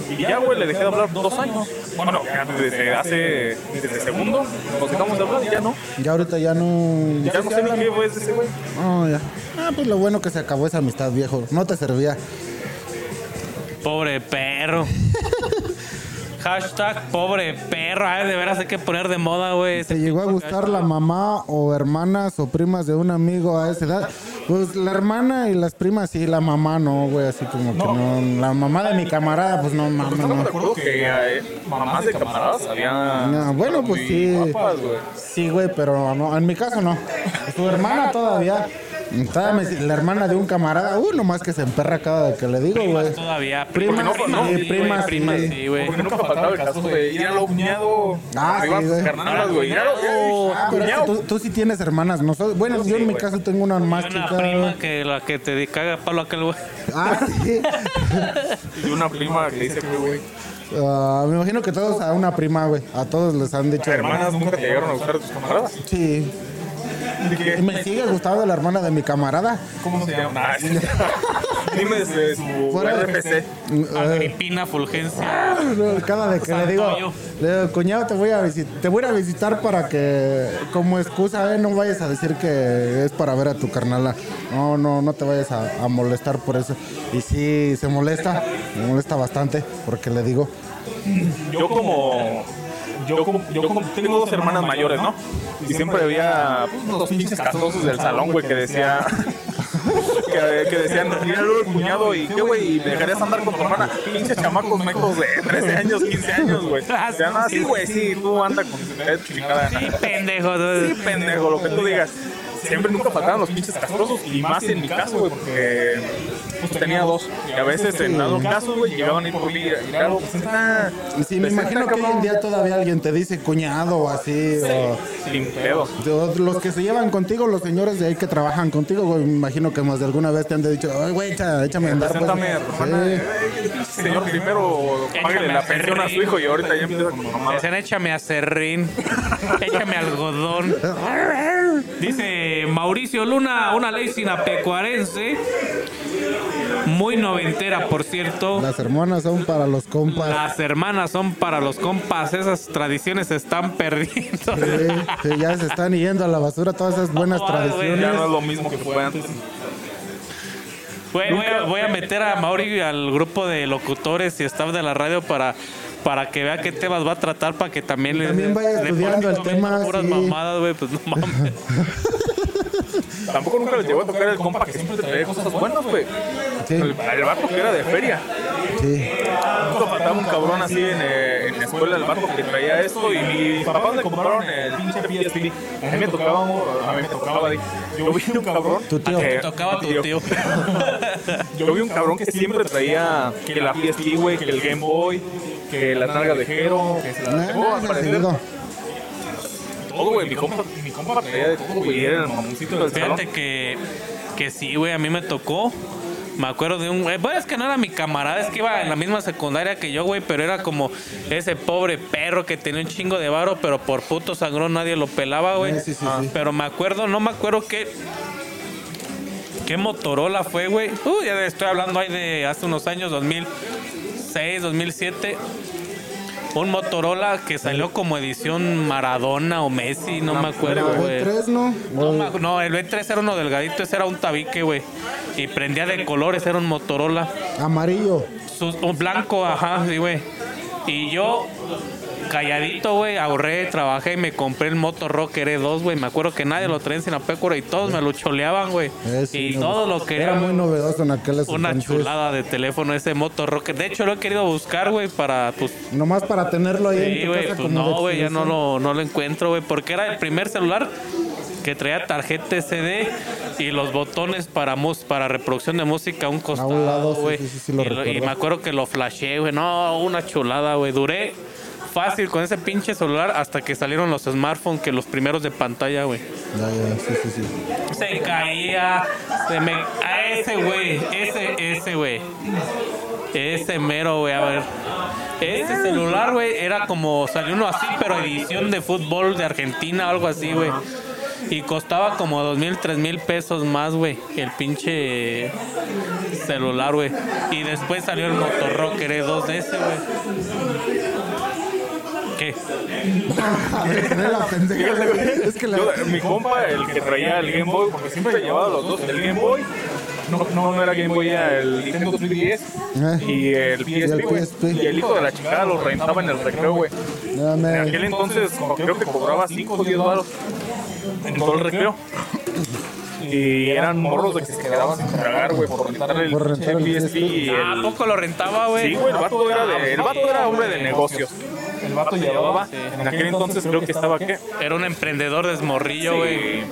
Y ya, güey, le dejé de hablar dos años. Bueno, desde hace, desde segundo, nos dejamos de hablar y ya no. Ya ahorita ya no... Ya no sé ni qué fue ese güey. Oh, ya. Ah, pues lo bueno que se acabó esa amistad, viejo. No te servía. Pobre perro. Hashtag pobre perro. Ay, de veras hay que poner de moda, güey. ¿Te llegó a gustar la mamá o hermanas o primas de un amigo a esa edad? Pues la hermana y las primas sí, la mamá no, güey, así como que no. La mamá de mi camarada, pues no mames, Estamos de no. acuerdo que eh, mamás de camaradas había. No, bueno, pues sí. guapas, güey. Sí, güey, pero no, en mi caso no. Tu hermana todavía. Me- la hermana de un camarada, uh, nomás que se emperra cada vez que le digo, güey. Todavía. Prima, Porque no, sí, prima, güey, prima, sí. sí, güey. Porque nunca faltaba el caso de ir a lo cuñado. Ah, sí, güey. carnalas, güey. Lo- Ah, pero tú, tú sí tienes hermanas, ¿no? Bueno, yo en mi caso tengo una más Una chica. prima que la que te caga palo aquel güey. Ah, sí. Y una prima que dice que, güey. Ah, me imagino que todos a una prima, güey. A todos les han dicho. ¿Hermanas nunca te llegaron a gustar tus camaradas? Sí. Y me sigue gustando la hermana de mi camarada. ¿Cómo se llama? Ah. Dime de su. Eh, Agripina Fulgencia. Cada vez que le digo, le digo, cuñado, te voy a visitar, te voy a visitar para que, como excusa, eh, no vayas a decir que es para ver a tu carnala. No, no, no te vayas a, a molestar por eso. Y sí, se molesta, me molesta bastante, porque le digo, Yo como... Yo como, yo como tengo dos hermanas mayores, ¿no? Y siempre había los pinches castrosos del salón, güey, que decía... Que, que decían, mira luego el cuñado y qué güey, y me dejarías andar con tu hermana. Pinches chamacos mecos de 13 años, 15 años, güey. O sea, no, sí, güey, sí, tú anda con tu chingada. Sí, pendejo. Sí, pendejo, lo que tú digas. Siempre nunca faltaban los pinches castrosos y más en mi caso, güey, porque pues, tenía dos. Y a veces en dado caso, güey, llegaban ahí por mí y claro, pues está. sí, me imagino que hoy en día todavía alguien te dice cuñado o así, o, Sin pedos. los que se llevan contigo, los señores de ahí que trabajan contigo, güey, me imagino que más de alguna vez te han dicho, ay, güey, echa- échame a andar. pues". Eh, Señor, primero págale la pensión a su hijo y ahorita ya empieza con mamá. Decían, échame a serrín, échame algodón. Dice Mauricio Luna, una ley sinapecuarense, muy noventera, por cierto. Las hermanas son para los compas. Las hermanas son para los compas, esas tradiciones se están perdiendo. Sí, sí, ya se están yendo a la basura todas esas buenas güey, Ya tradiciones. no es lo mismo que fue antes. Voy, voy a, voy a meter a Mauri al grupo de locutores y staff de la radio para, para que vea qué temas va a tratar, para que también le También vaya le estudiando el tema, Puras sí. mamadas, güey, pues no mames. Tampoco nunca les llegó a tocar el compa que siempre te traía cosas buenas, güey. Sí, El, el vato que era de feria. sí. Nunca faltaba un cabrón así en, eh, en la escuela, el vato que traía esto. Y mis papás le compraron el pinche PSP. A mí me tocaba, a mí me tocaba. Yo vi un cabrón. Tu tío. que- tocaba tu tío. Yo vi un cabrón que siempre traía que la PSP, güey, que el Game Boy, que la nalga de Hero, que se la No, Todo, güey. Mi compa, mi compa traía de todo, güey. y Era el mamoncito del salón. Fíjate que, que sí, güey, a mí me tocó. Me acuerdo de un. eh, Bueno, es que no era mi camarada, es que iba en la misma secundaria que yo, güey, pero era como ese pobre perro que tenía un chingo de varo, pero por puto sangrón nadie lo pelaba, güey. Sí, sí, sí, Ah, sí. Pero me acuerdo, no me acuerdo qué. ¿Qué Motorola fue, güey? Uh, ya estoy hablando ahí de hace unos años, 2006, 2007. Un Motorola que salió como edición Maradona o Messi, no me acuerdo, güey. El 3, ¿no? No, no, el B3 era uno delgadito, ese era un tabique, güey. Y prendía de colores, era un Motorola. Amarillo. Su- un blanco, ajá, sí, güey. Y yo, calladito, güey, ahorré, trabajé y me compré el Moto Rocker E2, güey. Me acuerdo que nadie lo traía en Sinapécora y todos me lo choleaban, güey. Eh, sí, y no, todos lo Era querían. muy novedoso en aquel Una entonces. chulada de teléfono ese Moto Rocker. De hecho, lo he querido buscar, güey, para, pues, Nomás para tenerlo ahí en Sí, tu güey, casa pues como no, güey, ya no lo, no lo encuentro, güey, porque era el primer celular que traía tarjeta SD y los botones para mus para reproducción de música a un costado, güey. sí, sí, sí, lo y, y me acuerdo que lo flashé, güey, no, una chulada, güey, duré fácil con ese pinche celular hasta que salieron los smartphones, que los primeros de pantalla, güey. Ya, ya, sí, sí, sí. Se caía, se me... A ese, güey, ese, ese, güey. Ese mero, güey, a ver. Ese celular, güey, era como, salió uno así, pero edición de fútbol de Argentina, algo así, güey. Y costaba como dos mil, tres mil pesos más, güey, el pinche celular, güey. Y después salió el Motorrocker E2 de ese, güey. ¿Qué? Era la pendeja, güey. Es que la... Yo, mi compa, el que traía el Game Boy, porque siempre llevaba los dos, el Game Boy. No, no, no era Game Boy, era el Nintendo 3DS Eh. y el PSP, güey. Y el hijo de la chingada lo rentaba en el recreo, güey. En aquel entonces creo que cobraba 5 o 10 baros en todo el recreo. Y eran morros de que se quedaban sin tragar, güey, por rentarle el, Por rentar el PSP y ¿A el... poco lo rentaba, güey? Sí, güey, el vato era, de, el vato era hombre de negocios. El vato llevaba, en aquel entonces creo que estaba, ¿qué? Era un emprendedor desmorrillo, güey.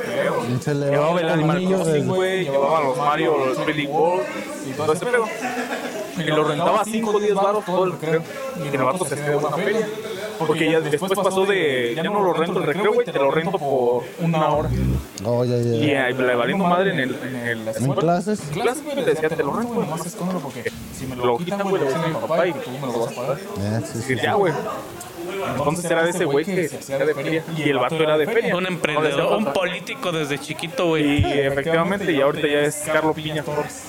Se le Llevaba va el Animal güey, llevaba los Mario, los Billy World y todo ese pedo. Y lo rentaba 5 o 10 baros todo el recreo. Y el vato se de buena feria. Porque ya después pasó de, ya no lo rento el recreo, güey, te lo rento por una hora. Oh, ya, ya. Y ahí le valiendo madre en, el, en, el, la ¿En escuela. clases? En clases, güey, le decía, te lo rento, güey, nomás escóndelo porque si me lo quitan, güey, le voy a decir a mi papá y tú me lo vas a pagar. Eh, sí, sí, Y ya, güey. Entonces era de ese güey que se hacía de feria. Y el vato era de feria. Un emprendedor, un político desde chiquito, güey. Y efectivamente, y ahorita ya es Carlos Piña Torres.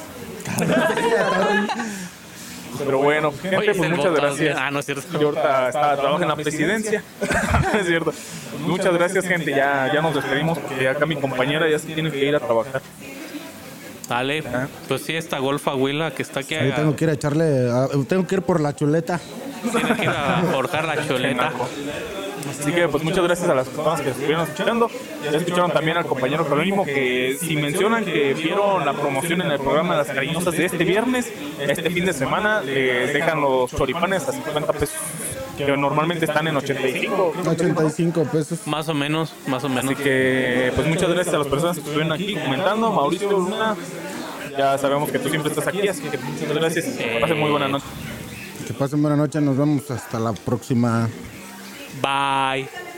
Pero bueno, gente, Oye, pues muchas voto, gracias. Ah, no es cierto. Y ahorita está, trabaja en la presidencia. es cierto. Muchas gracias, gente. Ya, ya nos despedimos porque acá mi compañera ya se tiene que ir a trabajar. Dale, pues sí, esta golfa Huila que está aquí, Ahí tengo que ir a echarle. a- tengo que ir por la chuleta. tiene que ir a forjar la choleta. Así que pues muchas gracias a las personas que estuvieron escuchando. Ya escucharon también al compañero Jerónimo que si mencionan que vieron la promoción en el programa de las cariñosas de este viernes, este fin de semana, les dejan los choripanes a 50 pesos, que normalmente están en 85. 85 pesos. Más o menos, más o menos. Así que pues muchas gracias a las personas que estuvieron aquí comentando. Mauricio Luna, ya sabemos que tú siempre estás aquí, así que muchas gracias que pasen muy buena noche. Que pasen buena noche. Nos vemos hasta la próxima. Bye.